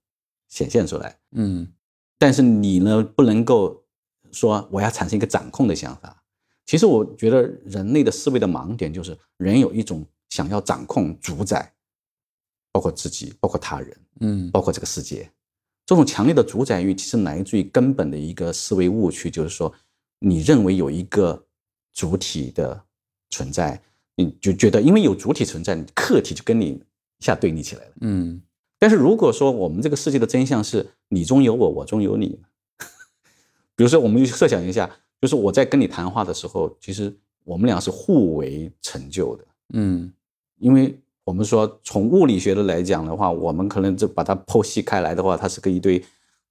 显现出来。嗯但是你呢，不能够说我要产生一个掌控的想法。其实我觉得人类的思维的盲点就是人有一种想要掌控、主宰，包括自己，包括他人，嗯包括这个世界。这种强烈的主宰欲，其实来自于根本的一个思维误区，就是说，你认为有一个主体的存在，你就觉得因为有主体存在，你客体就跟你一下对立起来了。嗯但是如果说我们这个世界的真相是你中有我，我中有你，比如说我们就设想一下，就是我在跟你谈话的时候，其实我们俩是互为成就的，嗯因为我们说从物理学的来讲的话，我们可能就把它剖析开来的话，它是个一堆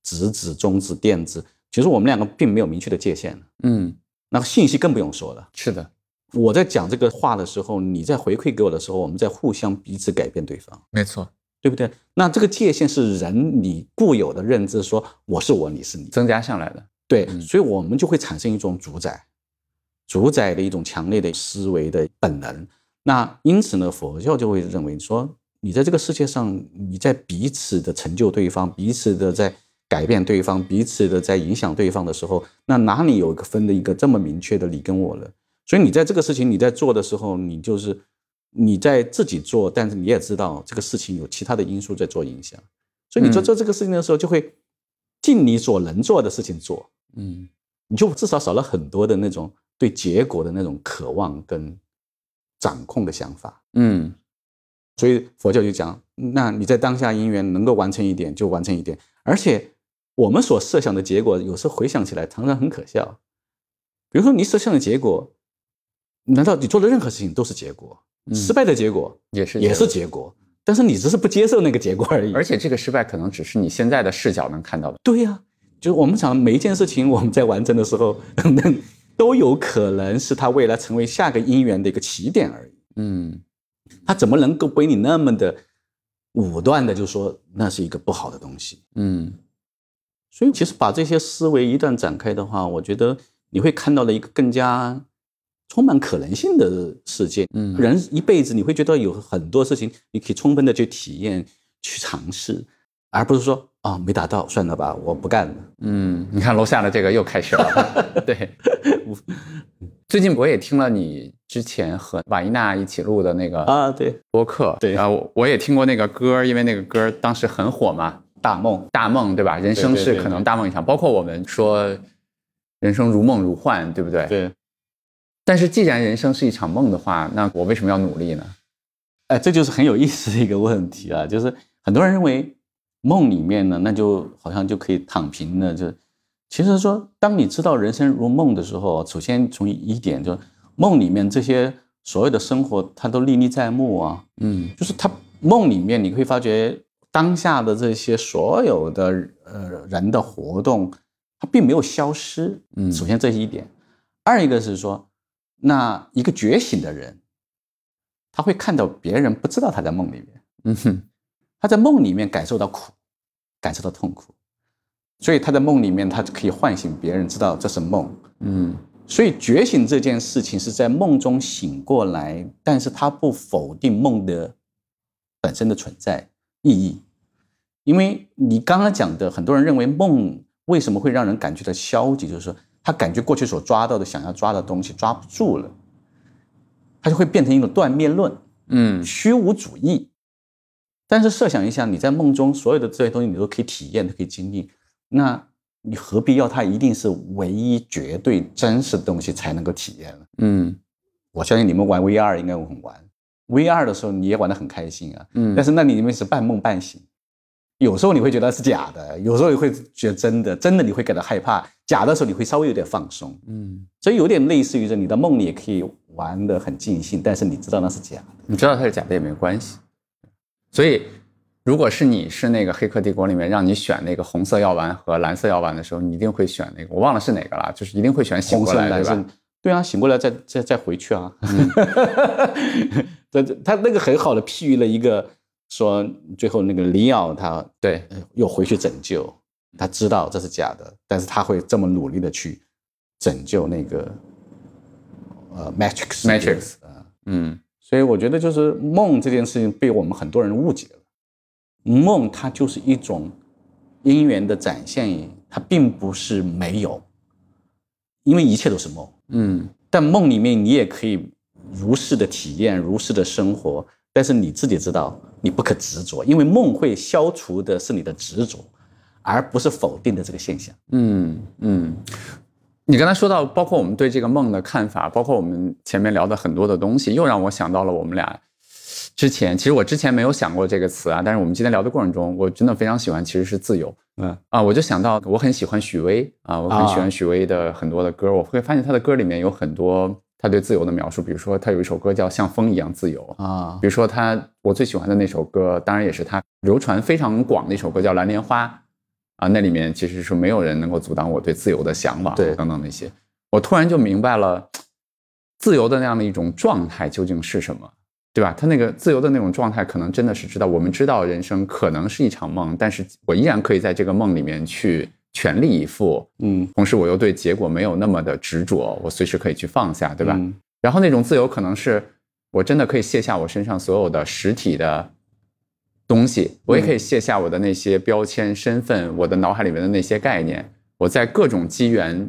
质子、中子、电子，其实我们两个并没有明确的界限，嗯，那信息更不用说了。是的，我在讲这个话的时候，你在回馈给我的时候，我们在互相彼此改变对方。没错，对不对？那这个界限是人你固有的认知，说我是我，你是你，增加上来的。对，嗯所以我们就会产生一种主宰，主宰的一种强烈的思维的本能。那因此呢，佛教就会认为说，你在这个世界上，你在彼此的成就对方，彼此的在改变对方，彼此的在影响对方的时候，那哪里有个分的一个这么明确的你跟我了？所以你在这个事情你在做的时候，你就是你在自己做，但是你也知道这个事情有其他的因素在做影响，所以你做做这个事情的时候，就会尽你所能做的事情做，嗯。你就至少少了很多的那种对结果的那种渴望跟掌控的想法。嗯所以佛教就讲，那你在当下因缘能够完成一点就完成一点，而且我们所设想的结果，有时候回想起来常常很可笑。比如说你设想的结果，难道你做的任何事情都是结果？失败的结果也是也是结果，但是你只是不接受那个结果而已。而且这个失败可能只是你现在的视角能看到的。对呀、就是我们想每一件事情，我们在完成的时候，那都有可能是他未来成为下个因缘的一个起点而已。嗯他怎么能够被你那么的武断的就说那是一个不好的东西？嗯所以其实把这些思维一旦展开的话，我觉得你会看到了一个更加充满可能性的世界。嗯人一辈子你会觉得有很多事情你可以充分的去体验、去尝试，而不是说啊没达到算了吧，我不干了。嗯，你看楼下的这个又开始了。对，最近我也听了你之前和瓦伊娜一起录的那个啊，对，播客，对然后我也听过那个歌，因为那个歌当时很火嘛，大梦，大梦，对吧？人生是可能大梦一场，包括我们说人生如梦如幻，对不对？。对，但是既然人生是一场梦的话，那我为什么要努力呢？哎，这就是很有意思的一个问题啊，就是很多人认为梦里面呢，那就好像就可以躺平了，就其实说，当你知道人生如梦的时候，首先从一点就梦里面这些所有的生活，它都历历在目啊，嗯。就是它梦里面你会发觉当下的这些所有的呃人的活动，它并没有消失。嗯。首先这是一点，二一个是说，那一个觉醒的人，他会看到别人不知道他在梦里面，嗯哼他在梦里面感受到苦，感受到痛苦，所以他在梦里面他可以唤醒别人知道这是梦。嗯所以觉醒这件事情是在梦中醒过来，但是他不否定梦的本身的存在意义。因为你刚刚讲的，很多人认为梦为什么会让人感觉到消极，就是说他感觉过去所抓到的、想要抓的东西抓不住了，他就会变成一种断灭论、嗯虚无主义。但是设想一下，你在梦中所有的这些东西你都可以体验、都可以经历，那你何必要它一定是唯一、绝对、真实的东西才能够体验呢？嗯我相信你们玩 VR 应该会很玩，VR 的时候你也玩得很开心啊，嗯，但是那里面是半梦半醒，有时候你会觉得是假的，有时候你会觉得真的，真的你会感到害怕，假的时候你会稍微有点放松，嗯，所以有点类似于这你的梦里也可以玩得很尽兴，但是你知道那是假的。你知道它是假的也没关系。所以，如果是你是那个《黑客帝国》里面让你选那个红色药丸和蓝色药丸的时候，你一定会选那个，我忘了是哪个了，就是一定会选醒红色、过来，蓝色对吧？，对啊，醒过来再再再回去啊。这这他那个很好的譬喻了一个说，最后那个里奥他对，呃又回去拯救，他知道这是假的，但是他会这么努力的去拯救那个呃 Matrix Matrix 啊。嗯所以我觉得就是梦这件事情被我们很多人误解了。梦它就是一种因缘的展现，它并不是没有，因为一切都是梦。嗯但梦里面你也可以如是的体验，如是的生活，但是你自己知道你不可执着，因为梦会消除的是你的执着，而不是否定的这个现象。嗯嗯。你刚才说到，包括我们对这个梦的看法，包括我们前面聊的很多的东西，又让我想到了我们俩之前，其实我之前没有想过这个词啊，但是我们今天聊的过程中，我真的非常喜欢，其实是自由。嗯啊，我就想到我很喜欢许巍啊，我很喜啊欢许巍的很多的歌，我会发现他的歌里面有很多他对自由的描述，比如说他有一首歌叫《像风一样自由》，啊比如说他我最喜欢的那首歌，当然也是他流传非常广的一首歌叫《蓝莲花》啊，那里面其实是没有人能够阻挡我对自由的向往，对等等那些，我突然就明白了，自由的那样的一种状态究竟是什么。对吧？他那个自由的那种状态，可能真的是知道，我们知道人生可能是一场梦，但是我依然可以在这个梦里面去全力以赴，嗯，同时我又对结果没有那么的执着，我随时可以去放下，对吧？嗯然后那种自由可能是我真的可以卸下我身上所有的实体的东西，我也可以卸下我的那些标签、身份，我的脑海里面的那些概念，我在各种机缘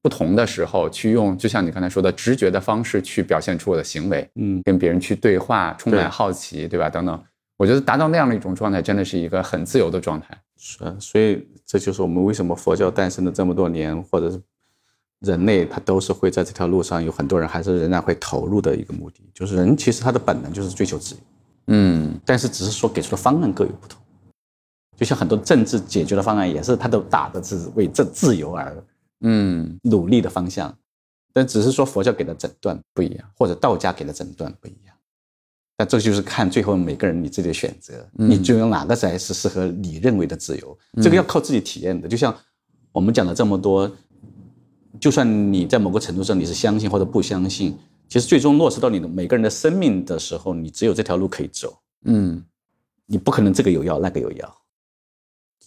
不同的时候，去用就像你刚才说的直觉的方式去表现出我的行为，嗯，跟别人去对话，充满好奇，对吧？等等，我觉得达到那样的一种状态，真的是一个很自由的状态。是啊，所以这就是我们为什么佛教诞生了这么多年，或者是人类他都是会在这条路上有很多人还是仍然会投入的一个目的，就是人其实他的本能就是追求自由，嗯但是只是说给出的方案各有不同。就像很多政治解决的方案也是，他都打的是为这自由而嗯，努力的方向，但只是说佛教给的诊断不一样。或者道家给的诊断不一样。但这就是看最后每个人你自己的选择，嗯你就用哪个才是适合你认为的自由，这个要靠自己体验的。就像我们讲了这么多，就算你在某个程度上你是相信或者不相信，其实最终落实到你的每个人的生命的时候，你只有这条路可以走，嗯你不可能这个有药那个有药。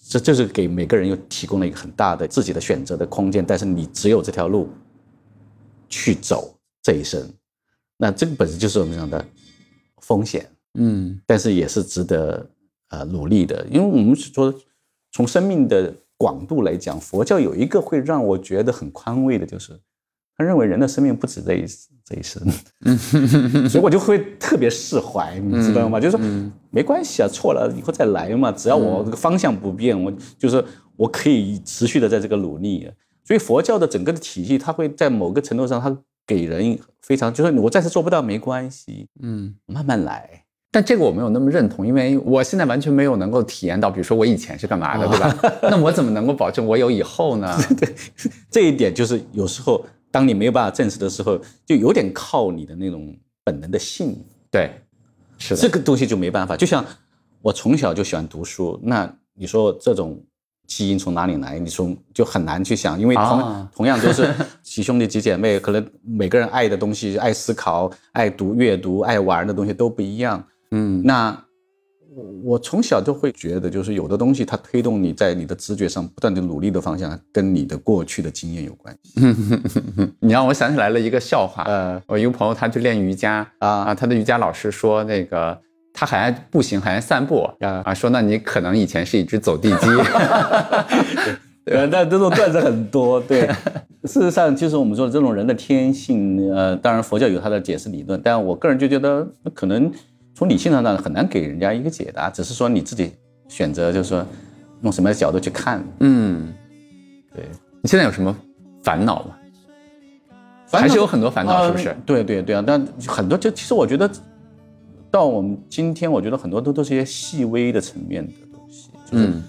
这就是给每个人又提供了一个很大的自己的选择的空间，但是你只有这条路去走这一生，那这个本身就是我们讲的风险，嗯。但是也是值得呃努力的，因为我们说从生命的广度来讲，佛教有一个会让我觉得很宽慰的，就是他认为人的生命不止这一这一生，所以我就会特别释怀，你知道吗？就是说没关系啊，错了以后再来嘛，只要我这个方向不变，我就是我可以持续的在这个努力。所以佛教的整个的体系，它会在某个程度上，它给人非常就是我暂时做不到没关系，嗯。慢慢来。但这个我没有那么认同，因为我现在完全没有能够体验到，比如说我以前是干嘛的，对吧？那我怎么能够保证我有以后呢？对这一点就是有时候当你没有办法证实的时候，就有点靠你的那种本能的信，对，是的，这个东西就没办法。就像我从小就喜欢读书，那你说这种基因从哪里来？你从就很难去想，因为同、啊同样都是几兄弟几姐妹，可能每个人爱的东西、爱思考、爱读阅读、爱玩的东西都不一样。嗯那我我从小就会觉得，就是有的东西它推动你在你的直觉上不断的努力的方向，跟你的过去的经验有关系。你让我想起来了一个笑话。呃我一个朋友他去练瑜伽啊啊，他的瑜伽老师说那个他还爱步行，还爱散步啊啊，说那你可能以前是一只走地鸡。呃，但这种段子很多。对，事实上就是我们说的这种人的天性，呃，当然佛教有它的解释理论，但我个人就觉得可能从理性上呢很难给人家一个解答，只是说你自己选择，就是说用什么样的角度去看。嗯，对，你现在有什么烦恼吗？还是有很多烦恼，是不是呃？对对对啊，但很多就其实我觉得，到我们今天，我觉得很多都都是一些细微的层面的东西，就是、嗯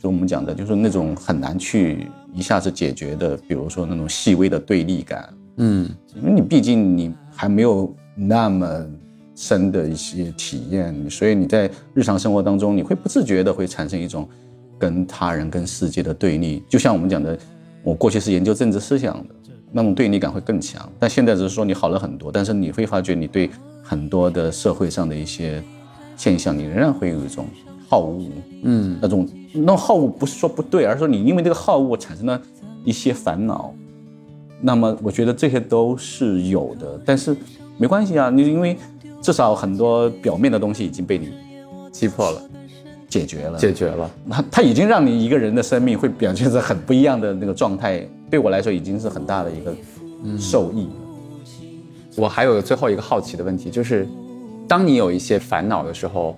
就我们讲的，就是那种很难去一下子解决的，比如说那种细微的对立感，嗯因为你毕竟你还没有那么深的一些体验，所以你在日常生活当中，你会不自觉的会产生一种跟他人、跟世界的对立。就像我们讲的，我过去是研究政治思想的，那种对立感会更强。但现在只是说你好了很多，但是你会发觉你对很多的社会上的一些现象，你仍然会有一种好恶。嗯那种那种好恶不是说不对，而是说你因为这个好恶产生了一些烦恼。那么我觉得这些都是有的，但是没关系啊，你因为至少很多表面的东西已经被你击破了，解决了，解决了。那他已经让你一个人的生命会表现在很不一样的那个状态，对我来说已经是很大的一个受益了。我还有最后一个好奇的问题，就是当你有一些烦恼的时候，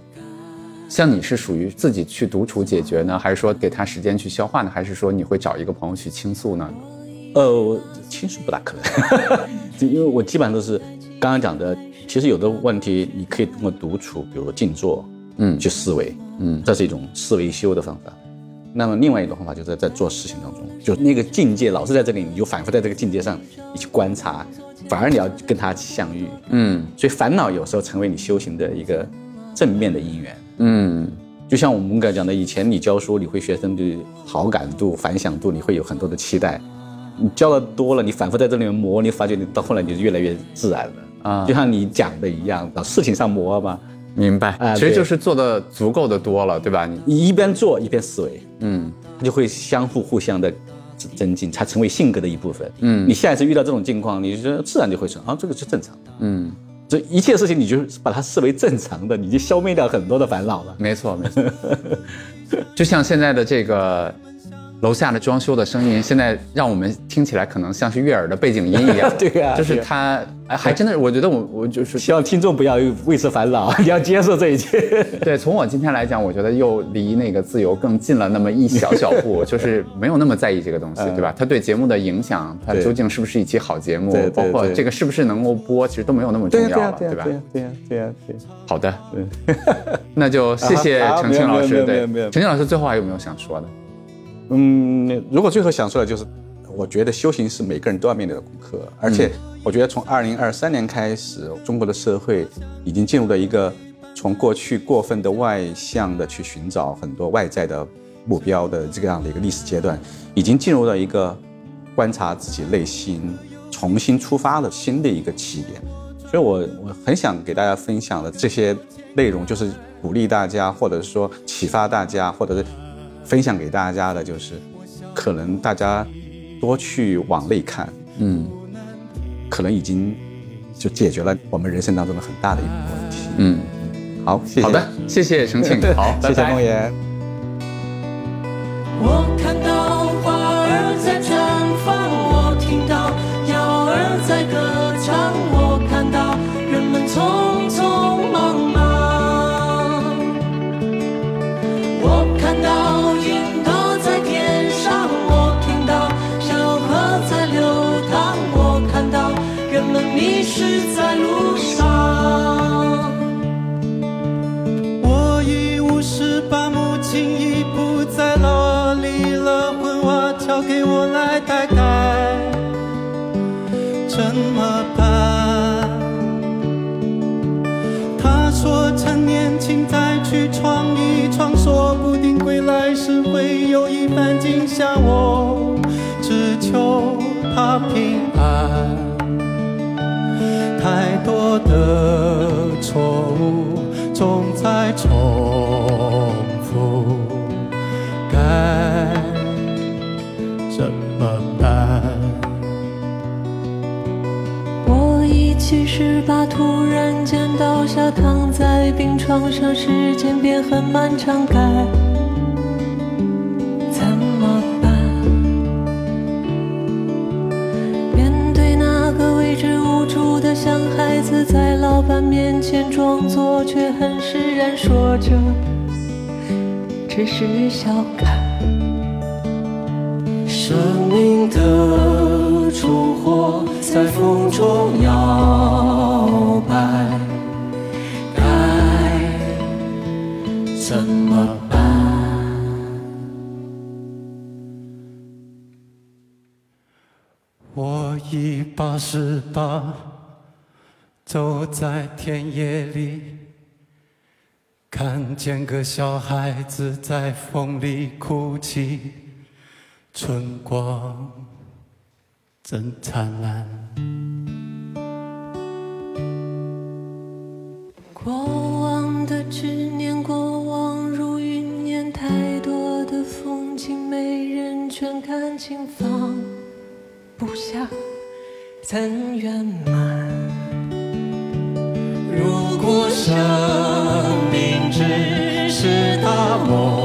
像你是属于自己去独处解决呢，还是说给他时间去消化呢，还是说你会找一个朋友去倾诉呢？呃，我倾诉不大可能，就因为我基本上都是刚刚讲的，其实有的问题你可以通过独处，比如说静坐，嗯去思维，嗯这是一种思维修的方法。那么另外一种方法就是在做事情当中，就那个境界老是在这里，你就反复在这个境界上，你去观察，反而你要跟他相遇。嗯所以烦恼有时候成为你修行的一个正面的因缘。嗯就像我们刚才讲的，以前你教书，你会学生的好感度、反响度，你会有很多的期待。你教的多了，你反复在这里面磨，你发觉你到后来你就越来越自然了。啊就像你讲的一样，到事情上磨嘛，明白。其实就是做的足够的多了，对吧？你你一边做一边思维，嗯它就会相互互相的增进，它成为性格的一部分。嗯你下一次遇到这种境况，你就自然就会说啊，这个是正常的。嗯这一切事情你就把它视为正常的，你就消灭掉很多的烦恼了。没错，没错。就像现在的这个楼下的装修的声音，现在让我们听起来可能像是悦耳的背景音一样。对呀就是它，哎，还真的，我觉得我我就是希望听众不要为此烦恼，你 要接受这一切。对，从我今天来讲，我觉得又离那个自由更近了那么一小小步，就是没有那么在意这个东西，嗯对吧？它对节目的影响，它究竟是不是一期好节目包括这个是不是能够播，其实都没有那么重要了，吧？对呀，对呀，对呀，对呀。好的，那就谢谢程庆老师。对程庆老师最后还有没有想说的？嗯，如果最后想说的就是，我觉得修行是每个人都要面对的功课，而且我觉得从二零二三年开始，中国的社会已经进入了一个从过去过分的外向的去寻找很多外在的目标的这样的一个历史阶段，已经进入了一个观察自己内心、重新出发的新的一个起点。所以我我很想给大家分享的这些内容，就是鼓励大家，或者说启发大家，或者是分享给大家的，就是可能大家多去往内看，嗯可能已经就解决了我们人生当中的很大的一部分问题。嗯，好，谢谢。好的，谢谢程庆，好，谢谢梦妍。我看到花儿在绽放，我听到鸟儿在歌说不定归来时会有一番景象。我只求他平安。太多的错误总在重复，该七十八，突然间倒下，躺在病床上，时间变很漫长，该怎么办？面对那个未知无助的像孩子，在老板面前装作，却很释然，说着只是笑看。在风中摇摆，该怎么办？我已八十八，走在田野里，看见个小孩子在风里哭泣，春光真灿烂。过往的执念过往如云烟太多的风景没人全看清放不下。怎圆满。如果生命只是大梦